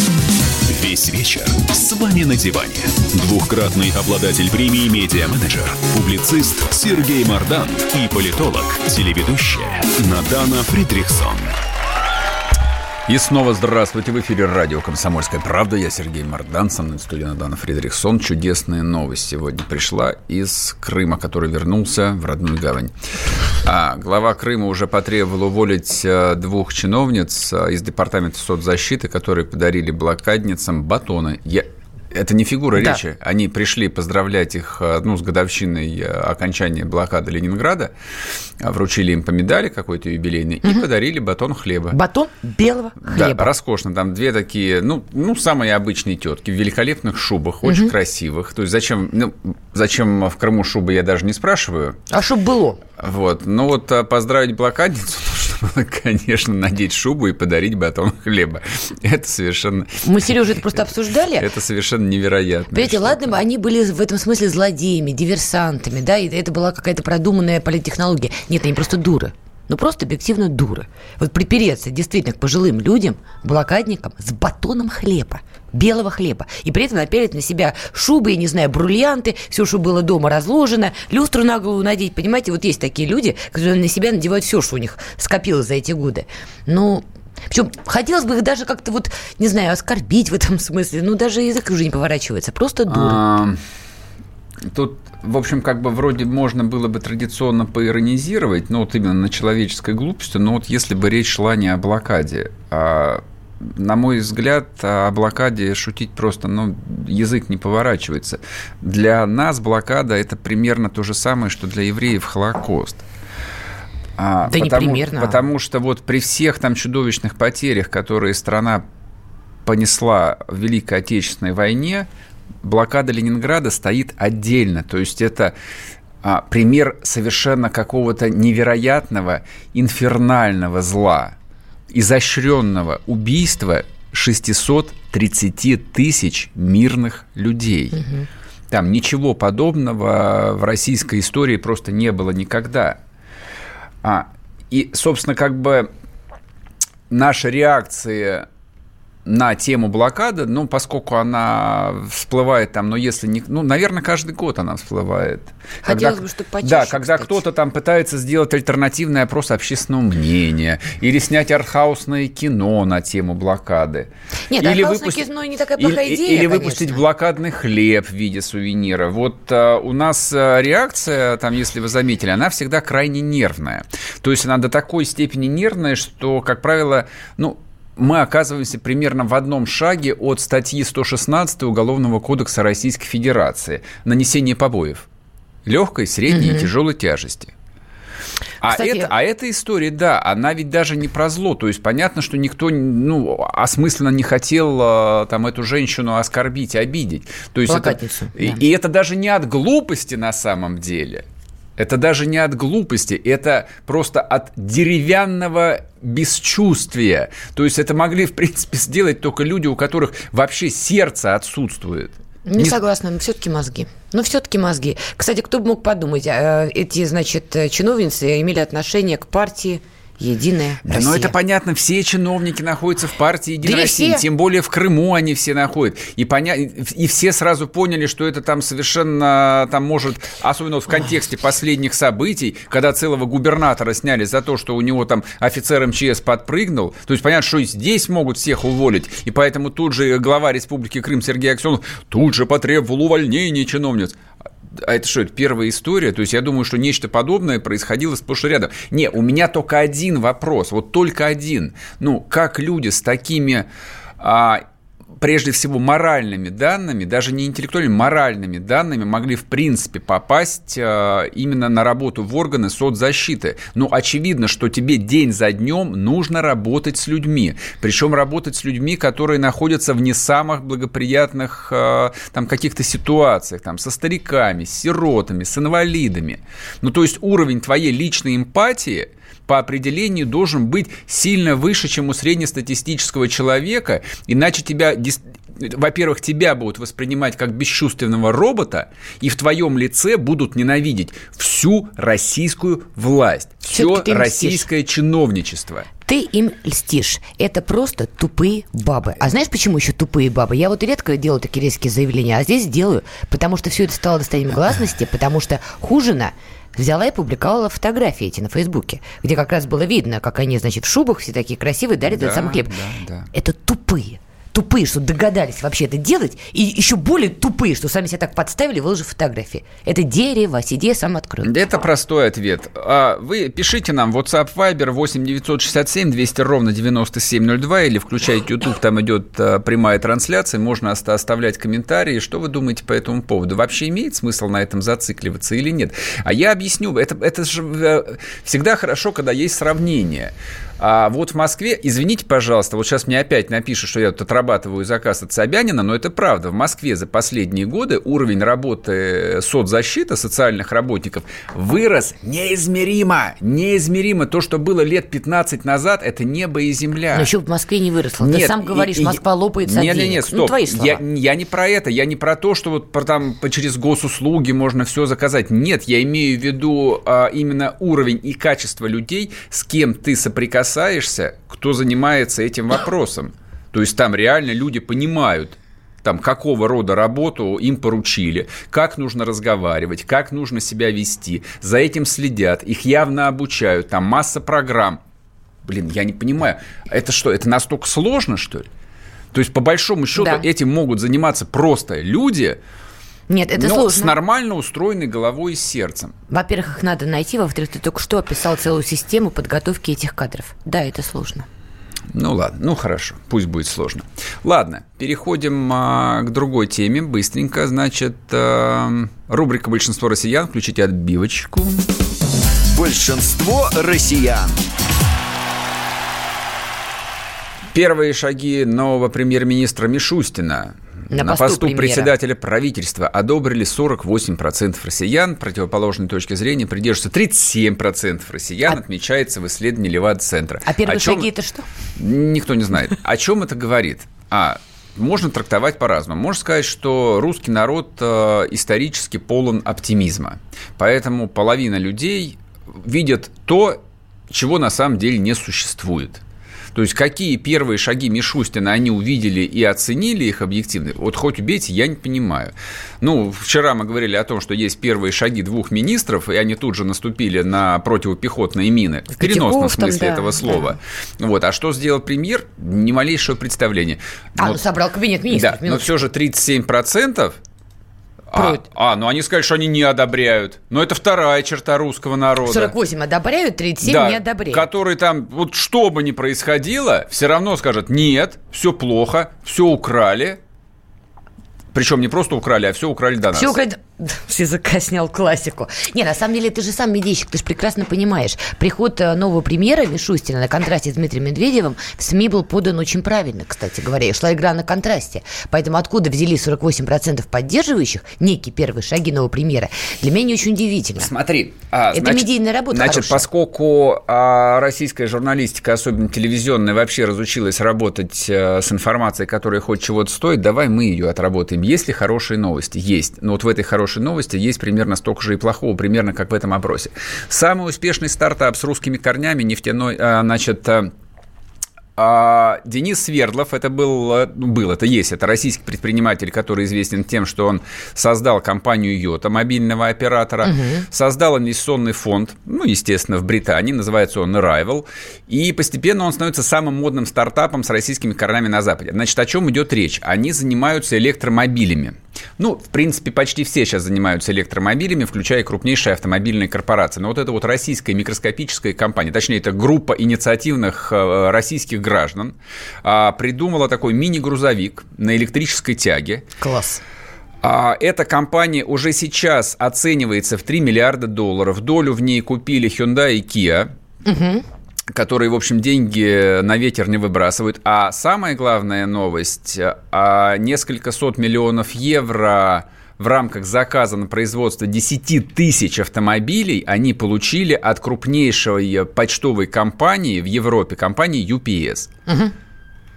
Весь вечер с вами на диване. Двухкратный обладатель премии «Медиа-менеджер», публицист Сергей Мардан и политолог, телеведущая Надана Фридрихсон. И снова здравствуйте. В эфире радио «Комсомольская правда». Я Сергей Мардан, со мной в студии Надана Фредериксон. Чудесная новость сегодня пришла из Крыма, который вернулся в родную гавань. А, глава Крыма уже потребовал уволить а, двух чиновниц а, из Департамента соцзащиты, которые подарили блокадницам батоны. Я, это не фигура Да. речи. Они пришли поздравлять их э, ну, с годовщиной э, окончания блокады Ленинграда, э, вручили им по медали какой-то юбилейной и подарили батон хлеба. Батон белого Да, хлеба. роскошно. Там две такие, ну, ну, самые обычные тетки в великолепных шубах, очень красивых. То есть зачем, ну, зачем в Крыму шубы, я даже не спрашиваю. А чтоб было? Вот. Ну вот поздравить блокадницу было, конечно, надеть шубу и подарить батон хлеба. Это совершенно, Мы, Сережа, это просто обсуждали. это совершенно невероятно. Понимаете, ладно, они были в этом смысле злодеями, диверсантами, да, и это была какая-то продуманная политтехнология. Нет, они просто дуры. Ну, просто объективно дуры. Вот припереться действительно к пожилым людям, блокадникам, с батоном хлеба, белого хлеба. И при этом напялить на себя шубы, я не знаю, бриллианты, все, что было дома разложено, люстру на голову надеть. Понимаете, вот есть такие люди, которые на себя надевают все, что у них скопилось за эти годы. Ну, причем хотелось бы их даже как-то вот, не знаю, оскорбить в этом смысле. Ну, даже язык уже не поворачивается. Просто дуры. Тут, в общем, как бы вроде можно было бы традиционно поиронизировать, ну вот именно на человеческой глупости, но вот если бы речь шла не о блокаде, а на мой взгляд, о блокаде шутить просто, ну, язык не поворачивается. Для нас блокада – это примерно то же самое, что для евреев Холокост. А, Да не потому, примерно. Потому что вот при всех там чудовищных потерях, которые страна понесла в Великой Отечественной войне, блокада Ленинграда стоит отдельно. То есть это а, пример совершенно какого-то невероятного, инфернального зла, изощренного убийства 630 тысяч мирных людей. Там ничего подобного в российской истории просто не было никогда. А, и, собственно, как бы наша реакция на тему блокады, ну, поскольку она всплывает там, ну, если не... Ну, наверное, каждый год она всплывает. Хотелось бы, чтобы почаще, Да, когда кстати. кто-то там пытается сделать альтернативный опрос общественного мнения или снять артхаусное кино на тему блокады. Нет, или артхаусное выпустить- кино не такая или- плохая или, идея, выпустить конечно. блокадный хлеб в виде сувенира. Вот а, у нас а, реакция, там, если вы заметили, она всегда крайне нервная. То есть она до такой степени нервная, что, как правило, ну, мы оказываемся примерно в одном шаге от статьи 116 Уголовного кодекса Российской Федерации «Нанесение побоев» легкой, средней и тяжелой тяжести. А, Кстати, это, а эта история, да, она ведь даже не про зло. То есть понятно, что никто ну, осмысленно не хотел а, там, эту женщину оскорбить, обидеть. То есть это, Блокадницу, и, да. и это даже не от глупости на самом деле. Это даже не от глупости, это просто от деревянного бесчувствия. То есть это могли, в принципе, сделать только люди, у которых вообще сердце отсутствует. Не, Не- согласна, все-таки мозги. Ну, все-таки мозги. Кстати, кто бы мог подумать, э, эти, значит, э, чиновницы имели отношение к партии Единая Да, Россия. но это понятно, все чиновники находятся в партии Единая Да не Россия, все. тем более в Крыму они все находят. И, поня... и все сразу поняли, что это там совершенно, там может, особенно вот в контексте последних событий, когда целого губернатора сняли за то, что у него там офицер МЧС подпрыгнул, то есть понятно, что и здесь могут всех уволить, и поэтому тут же глава Республики Крым Сергей Аксенов тут же потребовал увольнения чиновниц. А это что, это первая история? То есть я думаю, что нечто подобное происходило сплошь и рядом. Не, у меня только один вопрос, вот только один. Ну, как люди с такими а, прежде всего моральными данными, даже не интеллектуальными, моральными данными могли в принципе попасть э, именно на работу в органы соцзащиты. Ну, очевидно, что тебе день за днем нужно работать с людьми. Причем работать с людьми, которые находятся в не самых благоприятных э, там каких-то ситуациях, там, со стариками, с сиротами, с инвалидами. Ну, то есть уровень твоей личной эмпатии – по определению должен быть сильно выше, чем у среднестатистического человека, иначе тебя, во-первых, тебя будут воспринимать как бесчувственного робота, и в твоем лице будут ненавидеть всю российскую власть, все российское чиновничество. Ты им льстишь. Это просто тупые бабы. А знаешь, почему еще тупые бабы? Я вот редко делаю такие резкие заявления, а здесь делаю, потому что все это стало достоянием гласности, потому что Хужина взяла и публиковала фотографии эти на Фейсбуке, где как раз было видно, как они, значит, в шубах все такие красивые, дали Да, этот самый хлеб. да, да. Это тупые. Тупые, что догадались вообще это делать, и еще более тупые, что сами себя так подставили, выложив фотографии. Это дерево, сиди, сам открыл. Это простой ответ. А Вы пишите нам WhatsApp Viber 8 967 200 ровно 9702 или включайте YouTube, там идет а, прямая трансляция, можно оста- оставлять комментарии. Что вы думаете по этому поводу? Вообще имеет смысл на этом зацикливаться или нет? А я объясню. Это, это же э, всегда хорошо, когда есть сравнение. А вот в Москве, извините, пожалуйста, вот сейчас мне опять напишут, что я тут отрабатываю заказ от Собянина, но это правда. В Москве за последние годы уровень работы соцзащиты, социальных работников вырос неизмеримо. Неизмеримо. То, что было лет 15 назад, это небо и земля. Но еще в Москве не выросло. Ты Нет, сам говоришь, и- и- Москва лопается от не, не, не, денег. стоп. Ну, твои слова. Я, я не про это, я не про то, что вот про там через госуслуги можно все заказать. Нет, я имею в виду а, именно уровень и качество людей, с кем ты соприкасаешься, кто занимается этим вопросом. То есть там реально люди понимают, там, какого рода работу им поручили, как нужно разговаривать, как нужно себя вести. За этим следят, их явно обучают, там масса программ. Блин, я не понимаю, это что, это настолько сложно, что ли? То есть, по большому счету, Да. этим могут заниматься просто люди, Нет, это но сложно. с нормально устроенной головой и сердцем. Во-первых, их надо найти, во-вторых, ты только что описал целую систему подготовки этих кадров. Да, это сложно. Ну ладно, ну хорошо, пусть будет сложно. Ладно, переходим а, к другой теме, быстренько. Значит, а, рубрика «Большинство россиян». Включите отбивочку. Большинство россиян. Первые шаги нового премьер-министра Мишустина На посту премьера. председателя правительства одобрили 48% россиян. Противоположной точки зрения придерживаются 37% россиян, отмечается в исследовании Левада-центра. А первые О чем- шаги это что? Никто не знает. О чем это говорит? А, можно трактовать по-разному. Можно сказать, что русский народ э, исторически полон оптимизма. Поэтому половина людей видят то, чего на самом деле не существует. То есть какие первые шаги Мишустина они увидели и оценили их объективно, вот хоть убейте, я не понимаю. Ну, вчера мы говорили о том, что есть первые шаги двух министров, и они тут же наступили на противопехотные мины. В переносном там, смысле да, этого слова. Вот. А что сделал премьер? Ни малейшего представления. А, Но- ну собрал кабинет министров. да, но минуточку. все же 37%. А, а, ну они сказали, что они не одобряют. Но это вторая черта русского народа. 48 одобряют, 37 Да, не одобряют. Который там, вот что бы ни происходило, все равно скажет, нет, все плохо, все украли. Причем не просто украли, а все украли до нас. Все украд... С языка снял классику. Не, на самом деле, ты же сам медийщик, ты же прекрасно понимаешь. Приход э, нового премьера Мишустина на контрасте с Дмитрием Медведевым в СМИ был подан очень правильно, кстати говоря. И шла игра на контрасте. Поэтому откуда взялись 48% поддерживающих некие первые шаги нового премьера, для меня не очень удивительно. Смотри, а, Это значит- медийная работа Значит, хорошая. поскольку а, российская журналистика, особенно телевизионная, вообще разучилась работать а, с информацией, которая хоть чего-то стоит, давай мы ее отработаем. Есть ли хорошие новости? Есть. Но вот в этой хорошей хорошей новости, есть примерно столько же и плохого, примерно как в этом опросе. Самый успешный стартап с русскими корнями нефтяной, а, значит, а, а, Денис Свердлов, это был, э, был, это есть, это российский предприниматель, который известен тем, что он создал компанию Йота, мобильного оператора, угу. создал инвестиционный фонд, ну, естественно, в Британии, называется он Arrival, и постепенно он становится самым модным стартапом с российскими корнями на Западе. Значит, о чем идет речь? Они занимаются электромобилями. Ну, в принципе, почти все сейчас занимаются электромобилями, включая крупнейшие автомобильные корпорации. Но вот это вот российская микроскопическая компания, точнее, это группа инициативных э, российских граждан, а, придумала такой мини-грузовик на электрической тяге. Класс. А, эта компания уже сейчас оценивается в 3 миллиарда долларов. Долю в ней купили Hyundai и Kia. Угу которые, в общем, деньги на ветер не выбрасывают. А самая главная новость, а несколько сот миллионов евро в рамках заказа на производство 10 тысяч автомобилей они получили от крупнейшей почтовой компании в Европе, компании UPS. Угу.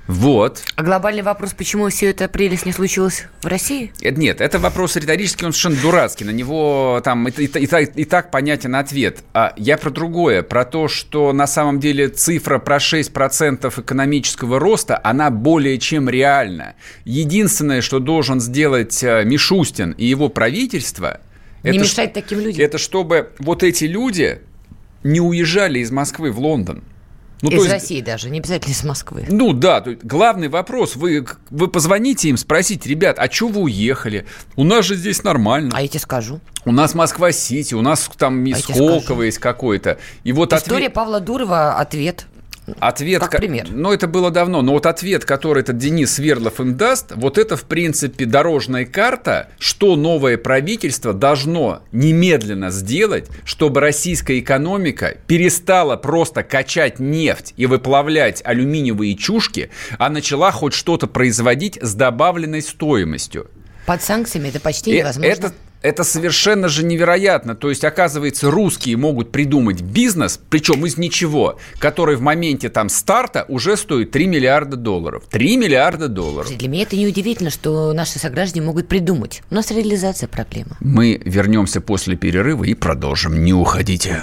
Вот. А глобальный вопрос, почему все это прелесть не случилось в России? Нет, это вопрос риторический, он совершенно дурацкий. На него там и, и, и, и так понятен ответ. А я про другое, про то, что на самом деле цифра про 6% экономического роста, она более чем реальна. Единственное, что должен сделать э, Мишустин и его правительство... Не это мешать таким людям. Это чтобы вот эти люди не уезжали из Москвы в Лондон. Ну, из есть, России даже, не обязательно из Москвы. Ну да, главный вопрос, вы, вы позвоните им, спросите, ребят, а что вы уехали? У нас же здесь нормально. А я тебе скажу. У нас Москва-Сити, у нас там а Сколково есть какой-то. И вот История ответ... Павла Дурова, ответ. Ответ, как пример. Ну, это было давно, но вот ответ, который этот Денис Свердлов им даст, вот это, в принципе, дорожная карта, что новое правительство должно немедленно сделать, чтобы российская экономика перестала просто качать нефть и выплавлять алюминиевые чушки, а начала хоть что-то производить с добавленной стоимостью. Под санкциями это почти э, невозможно. Это, это совершенно же невероятно. То есть, оказывается, русские могут придумать бизнес, причем из ничего, который в моменте там старта уже стоит 3 миллиарда долларов. 3 миллиарда долларов. Для меня это неудивительно, что наши сограждане могут придумать. У нас реализация проблема. Мы вернемся после перерыва и продолжим. Не уходите.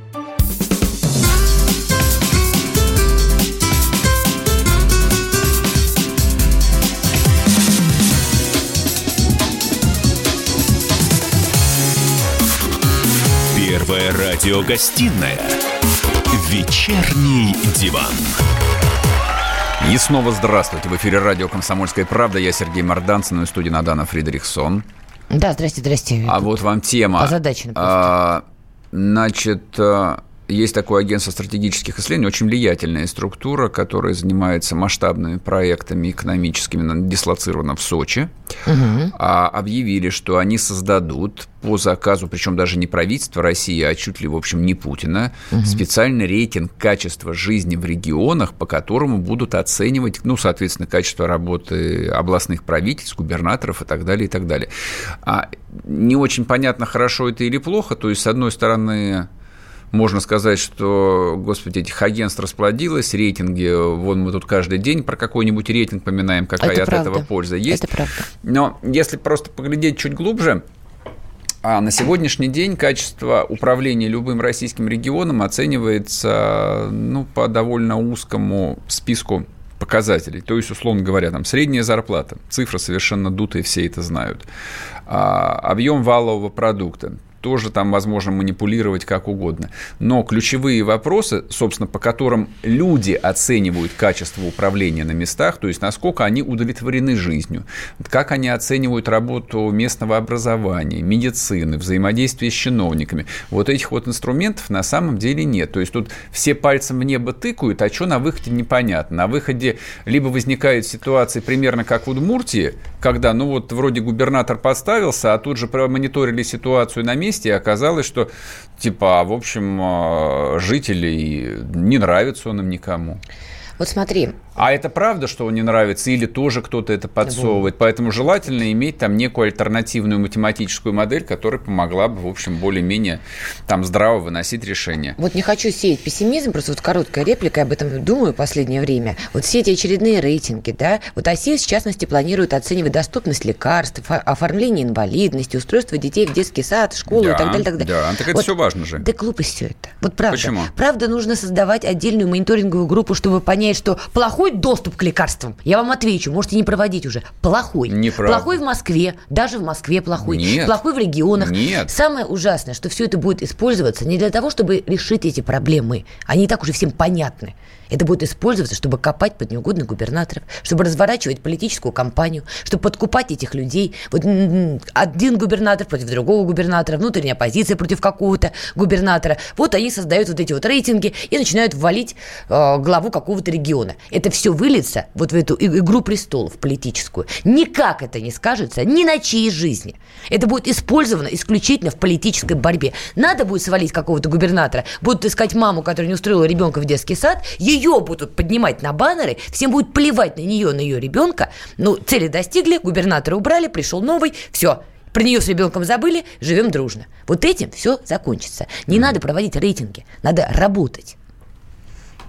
Радиогостинная «Вечерний диван». И снова здравствуйте. В эфире радио «Комсомольская правда». Я Сергей Морданцин, и студии Надана Фридрихсон. Да, здрасте, здрасте. А вот вам тема. Озадачена а, Значит, а, есть такое агентство стратегических исследований, очень влиятельная структура, которая занимается масштабными проектами экономическими, дислоцирована в Сочи. Угу. А объявили, что они создадут по заказу, причем даже не правительства России, а чуть ли, в общем, не Путина, угу. специальный рейтинг качества жизни в регионах, по которому будут оценивать, ну, соответственно, качество работы областных правительств, губернаторов и так далее, и так далее. А не очень понятно, хорошо это или плохо. То есть, с одной стороны, можно сказать, что, господи, этих агентств расплодилось, рейтинги, вон мы тут каждый день про какой-нибудь рейтинг поминаем, какая Это от правда. этого польза есть. Это правда. Но если просто поглядеть чуть глубже, а на сегодняшний день качество управления любым российским регионом оценивается ну, по довольно узкому списку показателей. То есть, условно говоря, там средняя зарплата, цифра совершенно дутая, все это знают. А, объем валового продукта, тоже там возможно манипулировать как угодно. Но ключевые вопросы, собственно, по которым люди оценивают качество управления на местах, то есть насколько они удовлетворены жизнью, как они оценивают работу местного образования, медицины, взаимодействие с чиновниками. Вот этих вот инструментов на самом деле нет. То есть тут все пальцем в небо тыкают, а что на выходе непонятно. На выходе либо возникает ситуация примерно как в Удмуртии, когда, ну вот, вроде губернатор поставился, а тут же промониторили ситуацию на месте, месте, и оказалось, что, типа, в общем, а, жителей не нравится он им никому. Вот смотри, А это правда, что он не нравится, или тоже кто-то это подсовывает? Поэтому желательно иметь там некую альтернативную математическую модель, которая помогла бы, в общем, более-менее там здраво выносить решения. Вот не хочу сеять пессимизм, просто вот короткая реплика, я об этом думаю в последнее время. Вот все эти очередные рейтинги, да, вот ОСИС, в частности, планирует оценивать доступность лекарств, оф- оформление инвалидности, устройство детей в детский сад, школу и так далее, так далее. Да, так это Вот все важно же. Да глупость все это. Вот правда. Почему? Правда, нужно создавать отдельную мониторинговую группу, чтобы понять, что плохой доступ к лекарствам. Я вам отвечу, можете не проводить уже. Плохой. Неправда. Плохой в Москве, даже в Москве плохой. Нет. Плохой в регионах. Нет. Самое ужасное, что все это будет использоваться не для того, чтобы решить эти проблемы. Они и так уже всем понятны. Это будет использоваться, чтобы копать под неугодных губернаторов, чтобы разворачивать политическую кампанию, чтобы подкупать этих людей. Вот один губернатор против другого губернатора, внутренняя оппозиция против какого-то губернатора. Вот они создают вот эти вот рейтинги и начинают валить э, главу какого-то региона. Это все выльется вот в эту игру престолов политическую. Никак это не скажется ни на чьей жизни. Это будет использовано исключительно в политической борьбе. Надо будет свалить какого-то губернатора, будут искать маму, которая не устроила ребенка в детский сад, ее будут поднимать на баннеры, всем будет плевать на нее, на ее ребенка. Ну, цели достигли, губернатора убрали, пришел новый, все. Про нее с ребенком забыли, живем дружно. Вот этим все закончится. Не надо проводить рейтинги, надо работать.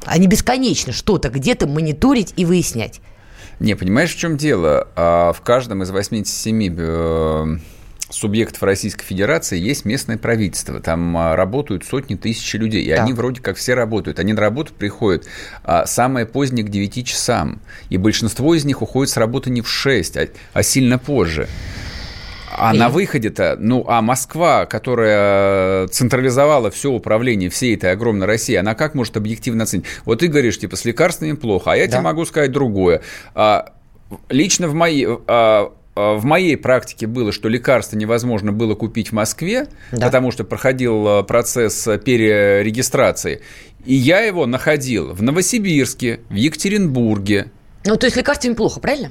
А не бесконечно что-то где-то мониторить и выяснять. Не, понимаешь, в чем дело? А, В каждом из 87 э, субъектов Российской Федерации есть местное правительство. Там а, работают сотни тысяч людей. И Так. они вроде как все работают. Они на работу приходят а, самое позднее к 9 часам. И большинство из них уходит с работы не в 6, а, а сильно позже. А И? на выходе-то, ну, а Москва, которая централизовала все управление всей этой огромной России, она как может объективно оценить? Вот ты говоришь, типа, с лекарствами плохо, а я Да. тебе могу сказать другое. А, лично в моей... а, в моей практике было, что лекарства невозможно было купить в Москве, Да. потому что проходил а, процесс перерегистрации. И я его находил в Новосибирске, в Екатеринбурге, Ну, то есть лекарствами плохо, правильно?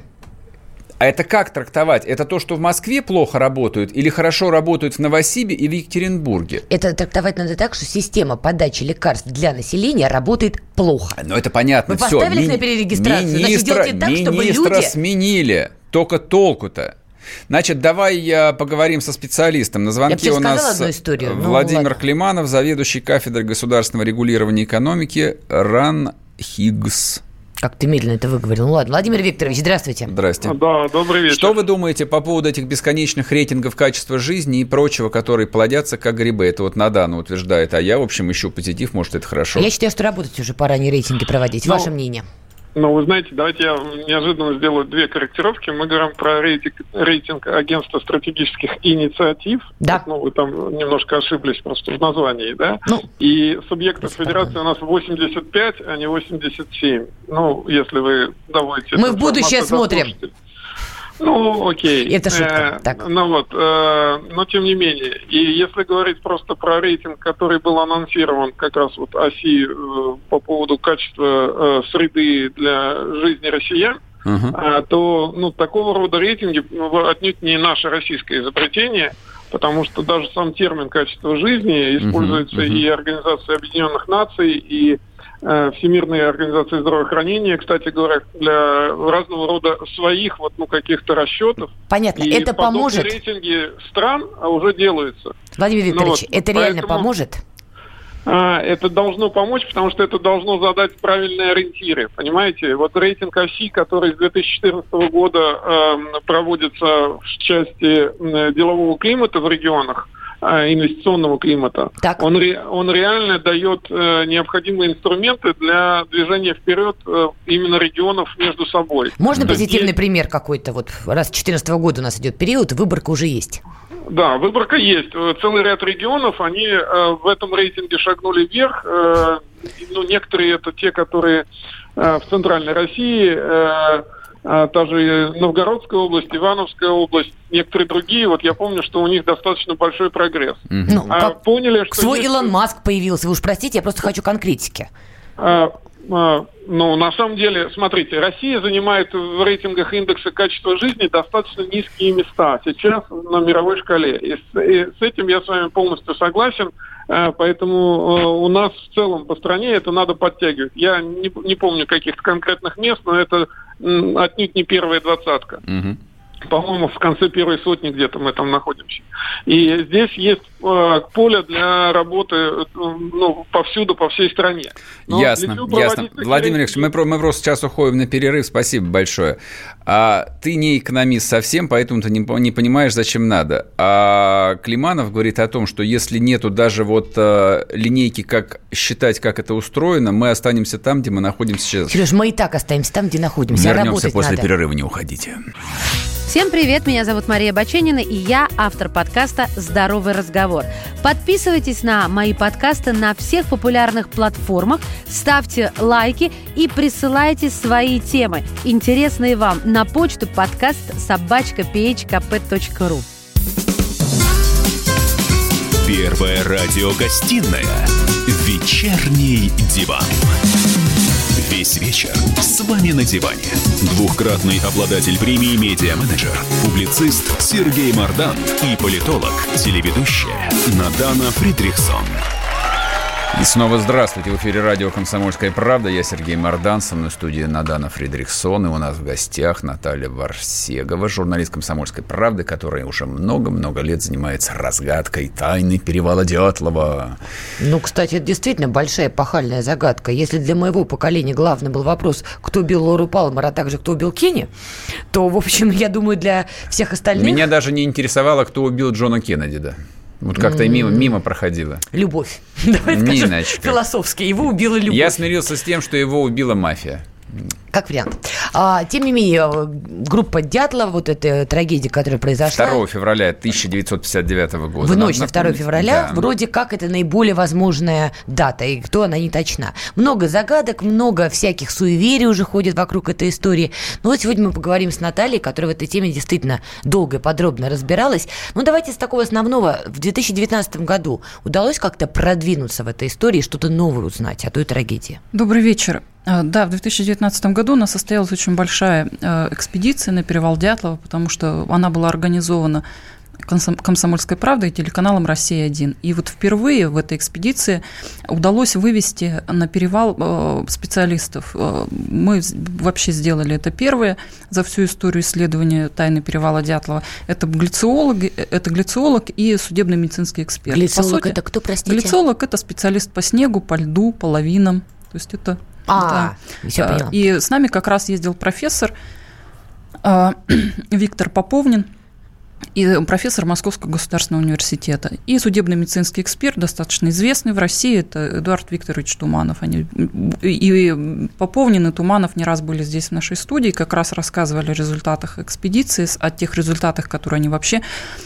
а это как трактовать? Это то, что в Москве плохо работают или хорошо работают в Новосибе и в Екатеринбурге? Это трактовать надо так, что система подачи лекарств для населения работает плохо. Ну, это понятно. Вы всё. поставили Ми- на перерегистрацию, значит, Министра, делайте так, чтобы министра люди- сменили. Только толку-то. Значит, давай я поговорим со специалистом. На звонке тебе у нас сказала одну историю, ну, Владимир ладно. Климанов, заведующий кафедрой государственного регулирования экономики РАН ХИГС. Как ты медленно это выговорил. Ну ладно, Владимир Викторович, здравствуйте. Здрасте. Да, добрый вечер. Что вы думаете по поводу этих бесконечных рейтингов качества жизни и прочего, которые плодятся как грибы? Это вот Надана утверждает, а я, в общем, ищу позитив, может, это хорошо. Я считаю, что работать уже пора, не рейтинги проводить. Ну, Ваше мнение? Ну, вы знаете, давайте я неожиданно сделаю две корректировки. Мы говорим про рейтинг, рейтинг агентства стратегических инициатив. Да. Ну, вы там немножко ошиблись просто в названии, да? Ну, И субъектов федерации у нас 85, а не 87. Ну, если вы доводите... Мы в будущее смотрим. слушателей. Ну, окей. Это шутка. Э, Так. Ну вот, э, но тем не менее. И если говорить просто про рейтинг, который был анонсирован как раз вот оси э, по поводу качества э, среды для жизни россиян, Мгм. а, то ну, такого рода рейтинги ну, отнюдь не наше российское изобретение, потому что даже сам термин качество жизни используется мгм. и Организацией Объединенных Наций, и Всемирной организацией здравоохранения, кстати говоря, для разного рода своих вот ну каких-то расчетов. Понятно, И это поможет. рейтинги стран а, уже делаются. Владимир Ну Викторович, вот, это реально поэтому- поможет? А, это должно помочь, потому что это должно задать правильные ориентиры. Понимаете, вот рейтинг оси, который с 2014 года эм, проводится в части делового климата в регионах, э, инвестиционного климата, Так. Он, ре- он реально дает э, необходимые инструменты для движения вперед э, именно регионов между собой. Можно То есть позитивный есть- пример какой-то? Вот раз с 2014 года у нас идет период, выборка уже есть. Да, выборка есть. Э, Целый ряд регионов, они э, в этом рейтинге шагнули вверх. Э, ну, некоторые это те, которые э, в центральной России, э, э, та же Новгородская область, Ивановская область, некоторые другие. Вот я помню, что у них достаточно большой прогресс. Ну, А как поняли, что свой есть- Илон Маск появился. Вы уж простите, я просто хочу конкретики. А, а, ну, на самом деле, смотрите, Россия занимает в рейтингах индекса качества жизни достаточно низкие места сейчас на мировой шкале. И с, и с этим я с вами полностью согласен. А, Поэтому э, у нас в целом по стране это надо подтягивать. Я не, не помню каких-то конкретных мест, но это отнюдь не первая двадцатка. По-моему, в конце первой сотни где-то мы там находимся. И здесь есть э, поле для работы э, ну, повсюду, по всей стране. Но ясно, ясно. Владимир Ильич, мы, про- мы просто сейчас уходим на перерыв. Спасибо большое. А ты не экономист совсем, поэтому ты не, не понимаешь, зачем надо. А Климанов говорит о том, что если нету даже вот э, линейки, как считать, как это устроено, мы останемся там, где мы находимся сейчас. Сереж, мы и так останемся там, где находимся. а Вернемся Работать после надо. перерыва, не уходите. Всем привет, меня зовут Мария Баченина, и я автор подкаста «Здоровый разговор». Подписывайтесь на мои подкасты на всех популярных платформах, ставьте лайки и присылайте свои темы, интересные вам, на почту подкаст собачка phkp.ru. Первая радиогостинная «Вечерний диван». Весь вечер с вами на диване. Двухкратный обладатель премии «Медиа-менеджер», публицист Сергей Мардан и политолог, телеведущая Надана Фридрихсон. И снова здравствуйте. В эфире радио «Комсомольская правда». Я Сергей Мордан, со мной в студии Надана Фридрихсон. И у нас в гостях Наталья Варсегова, журналист «Комсомольской правды», которая уже много-много лет занимается разгадкой тайны перевала Дятлова. Ну, кстати, это действительно большая эпохальная загадка. Если для моего поколения главный был вопрос, кто убил Лору Палмер, а также кто убил Кенни, то, в общем, я думаю, для всех остальных... Меня даже не интересовало, кто убил Джона Кеннеди, да. Вот как-то мимо, мимо проходило. Любовь. Давай скажем Ниночка. философски. Его убила любовь. Я смирился с тем, что его убила мафия. Как вариант. А, тем не менее, группа Дятлова, вот эта трагедия, которая произошла... 2 февраля 1959 года. В ночь на 2 напомнить. февраля Да. вроде как это наиболее возможная дата, и кто она не точна. Много загадок, много всяких суеверий уже ходит вокруг этой истории. Но вот сегодня мы поговорим с Натальей, которая в этой теме действительно долго и подробно разбиралась. Ну, давайте с такого основного. В 2019 году удалось как-то продвинуться в этой истории, что-то новое узнать о той трагедии? Добрый вечер. А, Да, в 2019 году у нас состоялась очень большая э, экспедиция на перевал Дятлова, потому что она была организована «Комсом- «Комсомольской правдой» и телеканалом «Россия-1». И вот впервые в этой экспедиции удалось вывести на перевал э, специалистов. Э, Мы вообще сделали это первые за всю историю исследования тайны перевала Дятлова. Это глициологи, это глициолог и судебный медицинский эксперт. По Глициолог сути, это кто, простите? Глициолог – это специалист по снегу, по льду, по лавинам. То есть это... А, да. всё А, поняла. И с нами как раз ездил профессор а, Виктор Поповнин, и профессор Московского государственного университета, и судебный медицинский эксперт, достаточно известный в России, это Эдуард Викторович Туманов. Они, и Поповнин и Туманов не раз были здесь в нашей студии, как раз рассказывали о результатах экспедиции, о тех результатах, которые они вообще,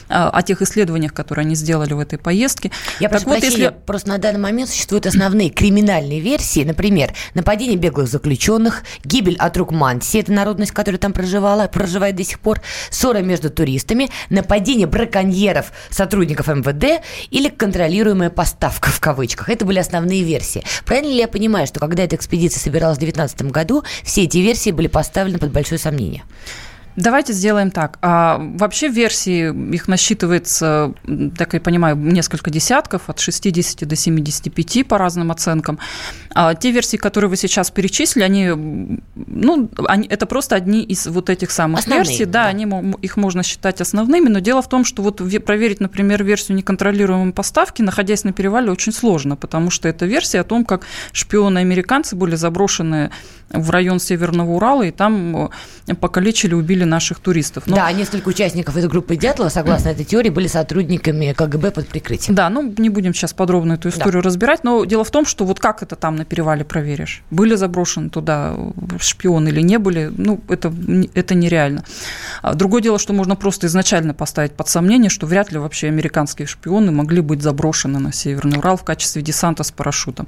а, о тех исследованиях, которые они сделали в этой поездке. Я Так прошу вот, прощения, если- просто на данный момент существуют основные криминальные версии, например, нападение беглых заключенных, гибель от рук Манси, это народность, которая там проживала, проживает до сих пор, ссора между туристами, нападение браконьеров сотрудников МВД или контролируемая поставка в кавычках. Это были основные версии. Правильно ли я понимаю, что когда эта экспедиция собиралась в 2019 году, все эти версии были поставлены под большое сомнение? Давайте сделаем так. А, вообще версии, их насчитывается, так я понимаю, несколько десятков, от 60 до 75 по разным оценкам. А те версии, которые вы сейчас перечислили, они, ну, они, это просто одни из вот этих самых Основные, версий. Да, Они, мо- их можно считать основными, но дело в том, что вот ве- проверить, например, версию неконтролируемой поставки, находясь на перевале, очень сложно, потому что это версия о том, как шпионы-американцы были заброшены в район Северного Урала, и там э, покалечили, убили наших туристов. Но- Да, несколько участников из группы Дятлова, согласно этой теории, были сотрудниками КГБ под прикрытием. Да, ну не будем сейчас подробно эту историю разбирать, но дело в том, что вот как это там на перевале проверишь? Были заброшены туда шпионы или не были? Ну, это, это нереально. А Другое дело, что можно просто изначально поставить под сомнение, что вряд ли вообще американские шпионы могли быть заброшены на Северный Урал в качестве десанта с парашютом.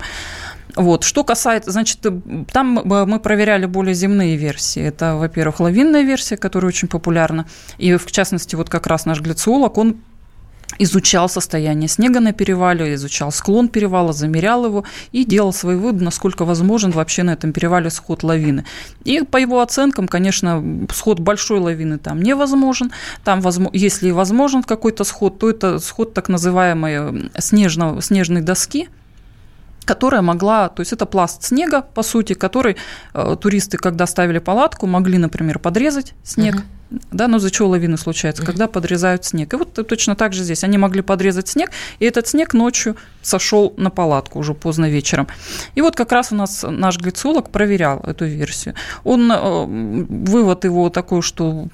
Вот. Что касается, значит, э, там э, мы проверяли более земные версии. Это, во-первых, лавинная версия, которая очень популярна. И, в частности, вот как раз наш глициолог, он изучал состояние снега на перевале, изучал склон перевала, замерял его и делал свои выводы, насколько возможен вообще на этом перевале сход лавины. И по его оценкам, конечно, сход большой лавины там невозможен. Там, если возможен какой-то сход, то это сход так называемой снежного, снежной доски, которая могла, то есть это пласт снега, по сути, который э, туристы, когда ставили палатку, могли, например, подрезать снег, uh-huh да, но за чего лавины случаются, когда подрезают снег. И вот точно так же здесь. Они могли подрезать снег, и этот снег ночью сошел на палатку уже поздно вечером. И вот как раз у нас наш глицолог проверял эту версию. Он, э, вывод его такой, что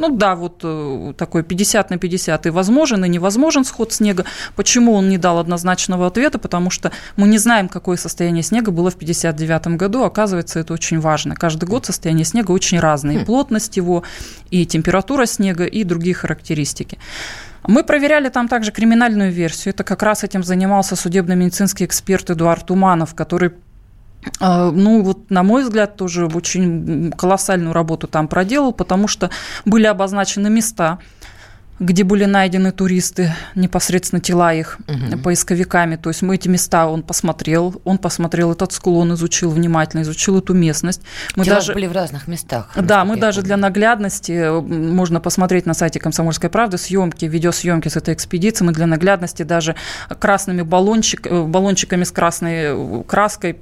ну да, вот э, такой 50 на 50 и возможен, и невозможен сход снега. Почему он не дал однозначного ответа? Потому что мы не знаем, какое состояние снега было в 59 году. Оказывается, это очень важно. Каждый год состояние снега очень разное. И хм. плотность его, и температура снега, и другие характеристики. Мы проверяли там также криминальную версию. Это как раз этим занимался судебно-медицинский эксперт Эдуард Туманов, который ну, вот, на мой взгляд, тоже очень колоссальную работу там проделал, потому что были обозначены места, где были найдены туристы, непосредственно тела их угу. поисковиками. То есть мы эти места он посмотрел, он посмотрел этот склон, изучил внимательно, изучил эту местность. Мы тела даже... были в разных местах. Да, мы даже для наглядности, можно посмотреть на сайте «Комсомольской правды» съемки, видеосъемки с этой экспедиции. Мы для наглядности даже красными баллончик, э, баллончиками с красной краской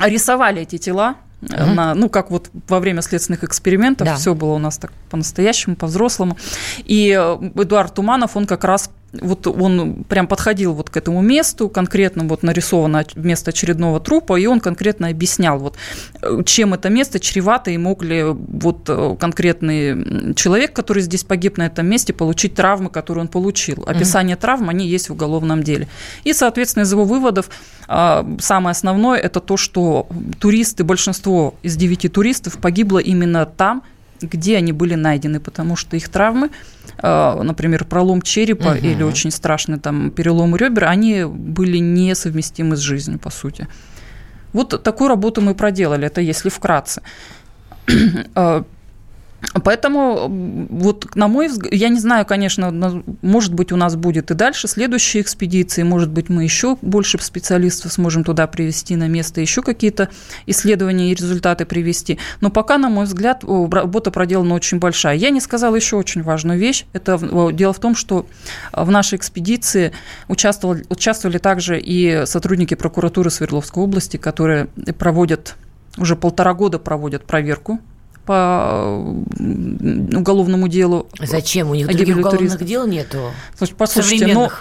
рисовали эти тела, угу. на, ну, как вот во время следственных экспериментов, да. все было у нас так по-настоящему, по-взрослому. И э, Эдуард Туманов, он как раз вот он прям подходил вот к этому месту, конкретно вот нарисовано место очередного трупа, и он конкретно объяснял, вот, чем это место чревато, и мог ли вот э, конкретный человек, который здесь погиб на этом месте, получить травмы, которые он получил. Описание mm травм, они есть в уголовном деле. И, соответственно, из его выводов а, самое основное – это то, что туристы, большинство из девяти туристов погибло именно там, где они были найдены, потому что их травмы, э, например, пролом черепа угу. или очень страшный там перелом ребер, они были несовместимы с жизнью, по сути. Вот такую работу мы проделали, это если вкратце. Поэтому, вот на мой взгляд, я не знаю, конечно, может быть, у нас будет и дальше следующие экспедиции, может быть, мы еще больше специалистов сможем туда привести на место, еще какие-то исследования и результаты привести. Но пока, на мой взгляд, работа проделана очень большая. Я не сказала еще очень важную вещь. Это дело в том, что в нашей экспедиции участвовали, участвовали также и сотрудники прокуратуры Свердловской области, которые проводят уже полтора года проводят проверку по уголовному делу. Зачем? У них других уголовных дел нету? Послушайте, но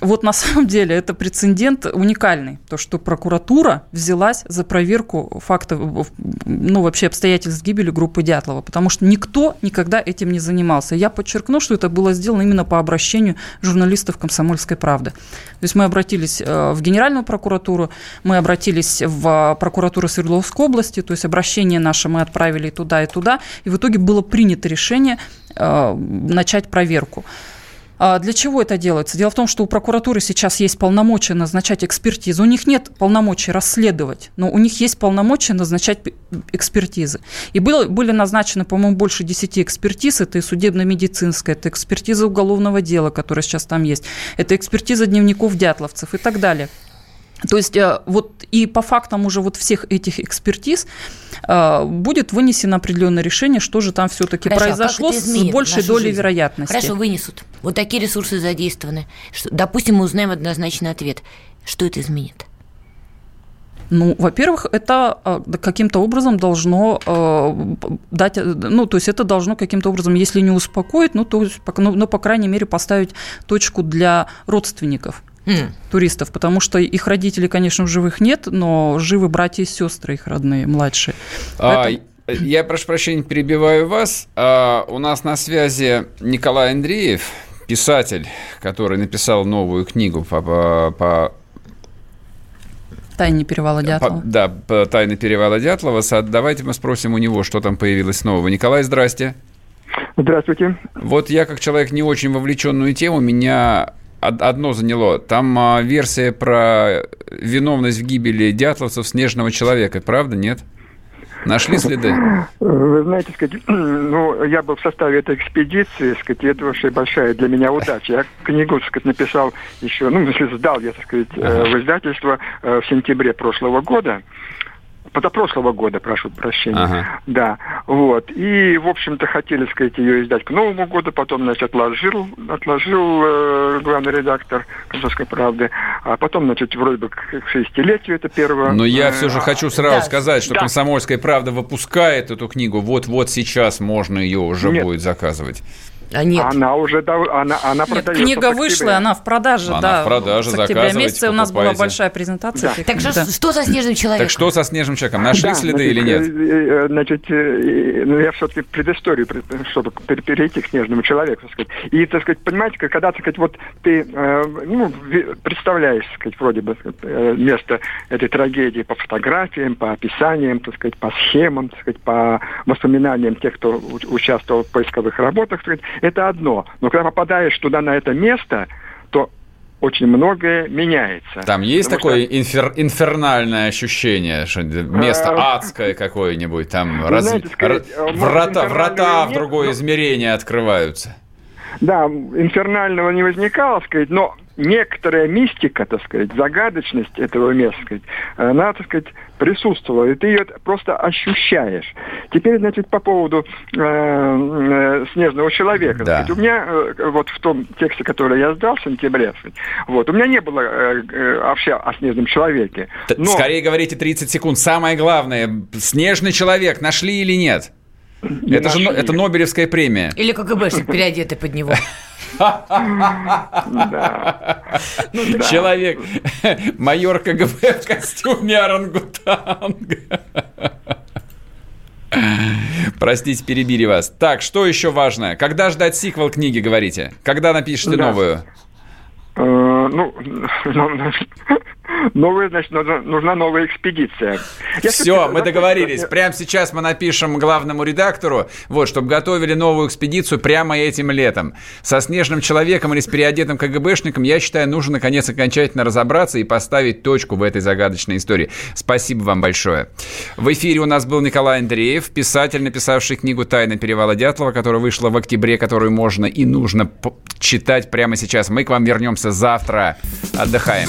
вот на самом деле это прецедент уникальный. То, что прокуратура взялась за проверку фактов, ну, вообще обстоятельств гибели группы Дятлова, потому что никто никогда этим не занимался. Я подчеркну, что это было сделано именно по обращению журналистов «Комсомольской правды». То есть мы обратились э, в Генеральную прокуратуру, мы обратились в прокуратуру Свердловской области, то есть обращение наше мы отправили туда и туда, и в итоге было принято решение э, начать проверку. А для чего это делается? Дело в том, что у прокуратуры сейчас есть полномочия назначать экспертизу. У них нет полномочий расследовать, но у них есть полномочия назначать экспертизы. И было, были назначены, по-моему, больше 10 экспертиз. Это и судебно-медицинская, это экспертиза уголовного дела, которая сейчас там есть, это экспертиза дневников дятловцев и так далее. То есть э, вот и по фактам уже вот всех этих экспертиз э, будет вынесено определенное решение, что же там все-таки а произошло с большей долей жизнь? вероятности. Хорошо, вынесут. Вот такие ресурсы задействованы. Допустим, мы узнаем однозначный ответ. Что это изменит? Ну, во-первых, это э, каким-то образом должно дать, ну, то есть это должно каким-то образом, если не успокоить, ну, то, ну, ну, по крайней мере, поставить точку для родственников mm. туристов, потому что их родителей, конечно, в живых нет, но живы братья и сестры их родные, младшие. А. Я прошу прощения, перебиваю вас. А, у нас на связи Николай Андреев, писатель, который написал новую книгу по, по, по Тайны перевала Дятлова. По, да, по тайны перевала Дятлова. Давайте мы спросим у него, что там появилось нового. Николай, здрасте. Здравствуйте. Вот я, как человек не очень вовлеченную тему, меня одно заняло. Там а, версия про виновность в гибели дятловцев снежного человека, правда, нет? Нашли следы? Вы знаете, сказать, ну, я был в составе этой экспедиции, сказать, это вообще большая для меня удача. Я книгу, так сказать, написал еще, ну, сдал я, так сказать, э, в издательство э, в сентябре прошлого года позапрошлого года, прошу прощения. Ага. Да, вот. И, в общем-то, хотели, сказать, ее издать к Новому году, потом, значит, отложил, отложил э, главный редактор «Комсомольской правды», а потом, значит, вроде бы к к 60-летию это первое. Но я э, все же хочу сразу да, сказать, что да. «Комсомольская правда» выпускает эту книгу. Вот-вот сейчас можно ее уже Нет. будет заказывать. А нет. Она уже, дав- она, она Нет, продается книга в вышла, она в продаже, Она да. в продаже, с октября у нас была большая презентация. Да. Так что, да. что со снежным человеком? Так что со снежным человеком? Нашли Да, следы значит, или нет? э, э, Значит, э, ну, я все-таки предысторию, пред- чтобы пер- перейти к снежному человеку, так сказать. И, так сказать, понимаете, когда, так сказать, вот ты, ну, представляешь, так сказать, вроде бы, так сказать, место этой трагедии по фотографиям, по описаниям, так сказать, по схемам, так сказать, по воспоминаниям тех, кто у- участвовал в поисковых работах, так сказать, это одно. Но когда попадаешь туда, на это место, то очень многое меняется. Там есть Потому такое инфер- инфернальное ощущение, что место Э, адское какое-нибудь, там раз- знаете, р- может, врата, врата в нет, другое но- измерение открываются. Да, инфернального не возникало, сказать, но некоторая мистика, так сказать, загадочность этого места, так сказать, она, так сказать, присутствовала, и ты ее просто ощущаешь. Теперь, значит, по поводу э, э, снежного человека. Да. сказать, у меня э, вот в том тексте, который я сдал в сентябре, сказать, вот, у меня не было э, э, вообще о снежном человеке. Но- Скорее говорите 30 секунд. Самое главное, снежный человек нашли или нет? Это же это Нобелевская премия. Или КГБшник, переодетый под него. Человек, майор КГБ в костюме орангутанга. Простите, перебили вас. Так, что еще важное? Когда ждать сиквел книги, говорите? Когда напишете новую? Э, ну, новая, значит, нужна, новая экспедиция. Я Все, мы договорились. Прямо сейчас мы напишем главному редактору, вот, чтобы готовили новую экспедицию прямо этим летом. Со снежным человеком или с переодетым КГБшником, я считаю, нужно, наконец, окончательно разобраться и поставить точку в этой загадочной истории. Спасибо вам большое. В эфире у нас был Николай Андреев, писатель, написавший книгу «Тайна перевала Дятлова», которая вышла в октябре, которую можно и нужно читать прямо сейчас. Мы к вам вернемся завтра. Отдыхаем.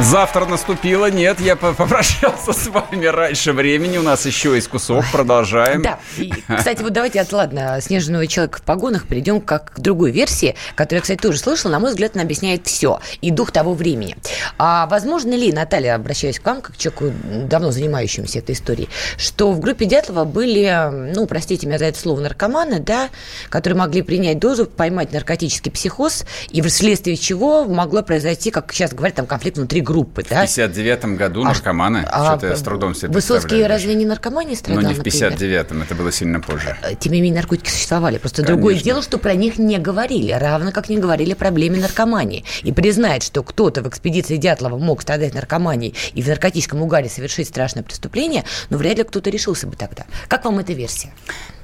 Завтра наступило. Нет, я по- попрощался с вами раньше времени. У нас еще есть кусок. Продолжаем. Да. И, кстати, вот давайте от, ладно, снежного человека в погонах перейдем как к другой версии, которую я, кстати, тоже слышала. На мой взгляд, она объясняет все. И дух того времени. А возможно ли, Наталья, обращаясь к вам, как человеку, давно занимающемуся этой историей, что в группе Дятлова были, ну, простите меня за это слово, наркоманы, да, которые могли принять дозу, поймать наркотический психоз, и вследствие чего могло произойти, как сейчас говорят, там конфликт внутри группы, В да? 59 году наркоманы. а Что-то я с трудом себе Высоцкий разве не наркоманией Ну, страдал, не в например? 59-м, это было сильно позже. Тем не менее, наркотики существовали. Просто другое Конечно. дело, что про них не говорили, равно как не говорили о проблеме наркомании. И признать, что кто-то в экспедиции Дятлова мог страдать наркоманией и в наркотическом угаре совершить страшное преступление, но вряд ли кто-то решился бы тогда. Как вам эта версия?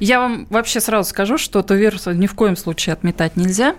Я вам вообще сразу скажу, что эту версию ни в коем случае отметать нельзя.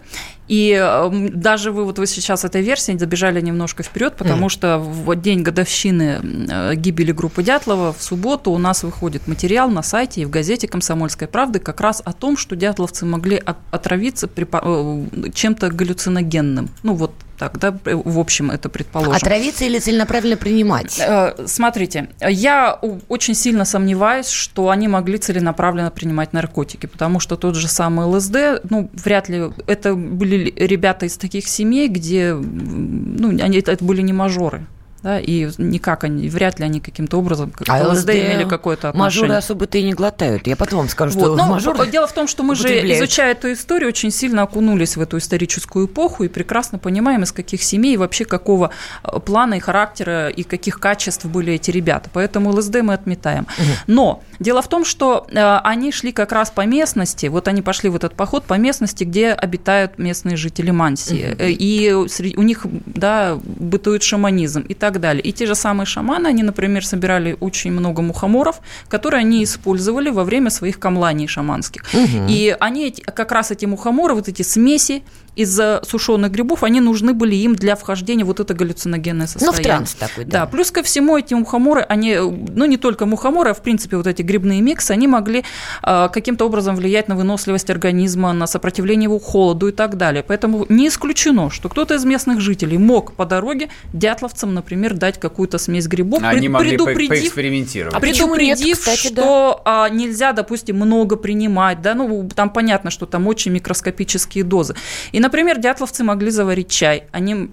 И э, даже вы вот вы сейчас этой версии забежали немножко вперед, потому mm. что в день годовщины э, гибели группы Дятлова в субботу у нас выходит материал на сайте и в газете «Комсомольской правды» как раз о том, что дятловцы могли отравиться э, чем-то галлюциногенным. Ну вот так, да, в общем, это предположим. Отравиться или целенаправленно принимать? Смотрите, я очень сильно сомневаюсь, что они могли целенаправленно принимать наркотики, потому что тот же самый ЛСД, ну, вряд ли, это были ребята из таких семей, где, ну, они, это были не мажоры, да, и никак они, вряд ли они каким-то образом к а ЛСД имели какое-то отношение. Мажоры особо-то и не глотают. Я потом вам скажу, вот. что Но мажоры Дело в том, что мы же, изучая эту историю, очень сильно окунулись в эту историческую эпоху и прекрасно понимаем, из каких семей и вообще какого э, плана и характера и каких качеств были эти ребята. Поэтому ЛСД мы отметаем. Угу. Но дело в том, что э, они шли как раз по местности, вот они пошли в этот поход по местности, где обитают местные жители Мансии. Угу. И у них да, бытует шаманизм и так так далее. И те же самые шаманы, они, например, собирали очень много мухоморов, которые они использовали во время своих камланий шаманских. Угу. И они как раз эти мухоморы, вот эти смеси из сушеных грибов, они нужны были им для вхождения вот это галлюциногенное состояние. Ну, в транс такой, да. Да, плюс ко всему эти мухоморы, они, ну, не только мухоморы, а, в принципе, вот эти грибные миксы, они могли э, каким-то образом влиять на выносливость организма, на сопротивление его холоду и так далее. Поэтому не исключено, что кто-то из местных жителей мог по дороге дятловцам, например, дать какую-то смесь грибов, они могли поэкспериментировать. А предупредив, нет, кстати, что да. нельзя, допустим, много принимать, да, ну, там понятно, что там очень микроскопические дозы. И, например, дятловцы могли заварить чай, они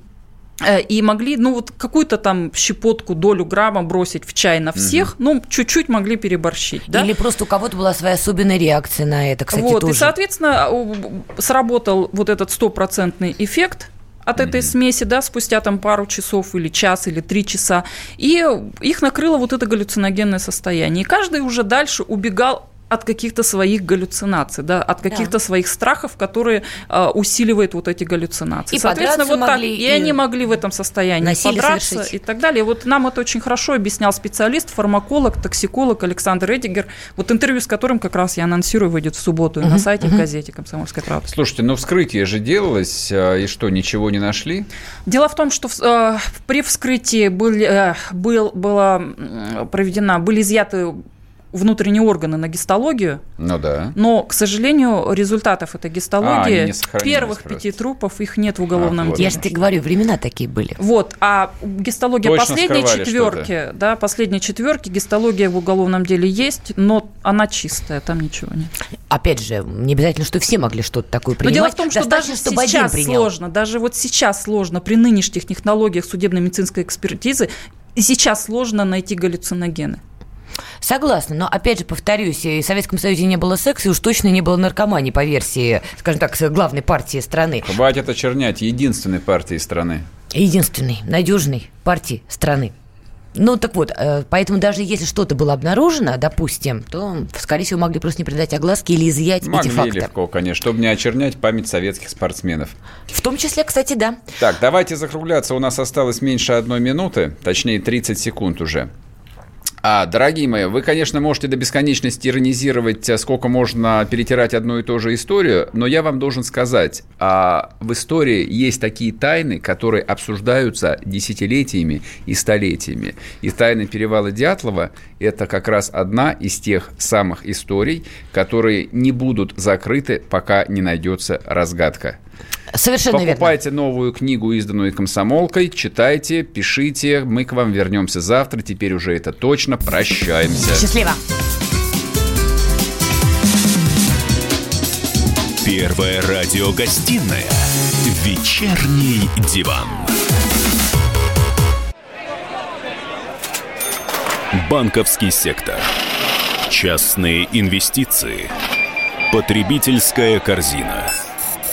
э, и могли, ну, вот какую-то там щепотку, долю грамма бросить в чай на всех, угу. ну, чуть-чуть могли переборщить. Да? Или просто у кого-то была своя особенная реакция на это, кстати, вот, тоже. И, соответственно, сработал вот этот стопроцентный эффект, от этой mm-hmm. смеси, да, спустя там пару часов или час или три часа, и их накрыло вот это галлюциногенное состояние. И каждый уже дальше убегал от каких-то своих галлюцинаций, да, от каких-то да. своих страхов, которые э, усиливают вот эти галлюцинации. И Соответственно, вот так, и, и они могли в этом состоянии подраться совершить. и так далее. Вот нам это очень хорошо объяснял специалист, фармаколог, токсиколог Александр Эдигер, вот интервью с которым как раз я анонсирую, выйдет в субботу угу, на сайте, угу. в газете «Комсомольская правда». Слушайте, ну вскрытие же делалось, а, и что, ничего не нашли? Дело в том, что э, при вскрытии был, э, был, была проведена, были изъяты внутренние органы на гистологию. Ну да. Но, к сожалению, результатов этой гистологии, а, первых просто. пяти трупов, их нет в уголовном а, вот. деле. Я же тебе говорю, времена такие были. Вот, а гистология Точно последней четверки, да, последней четверки, гистология в уголовном деле есть, но она чистая, там ничего нет. Опять же, не обязательно, что все могли что-то такое принимать. Но дело в том, что даже чтобы сейчас сложно, даже вот сейчас сложно при нынешних технологиях судебно-медицинской экспертизы, и сейчас сложно найти галлюциногены. Согласна, но опять же повторюсь, и в Советском Союзе не было секса, и уж точно не было наркомании, по версии, скажем так, главной партии страны. Хватит очернять единственной партии страны. Единственной, надежной партии страны. Ну, так вот, э, поэтому даже если что-то было обнаружено, допустим, то, скорее всего, могли просто не придать огласки или изъять могли эти факты. легко, конечно, чтобы не очернять память советских спортсменов. В том числе, кстати, да. Так, давайте закругляться. У нас осталось меньше одной минуты, точнее, 30 секунд уже. А, дорогие мои, вы, конечно, можете до бесконечности иронизировать, э, сколько можно перетирать одну и ту же историю, но я вам должен сказать, а в истории есть такие тайны, которые обсуждаются десятилетиями и столетиями. И тайна перевала Дятлова – это как раз одна из тех самых историй, которые не будут закрыты, пока не найдется разгадка. Совершенно Покупайте верно. новую книгу, изданную комсомолкой, читайте, пишите. Мы к вам вернемся завтра. Теперь уже это точно. Прощаемся. Счастливо. Первая радиогостинная «Вечерний диван». Банковский сектор. Частные инвестиции. Потребительская корзина.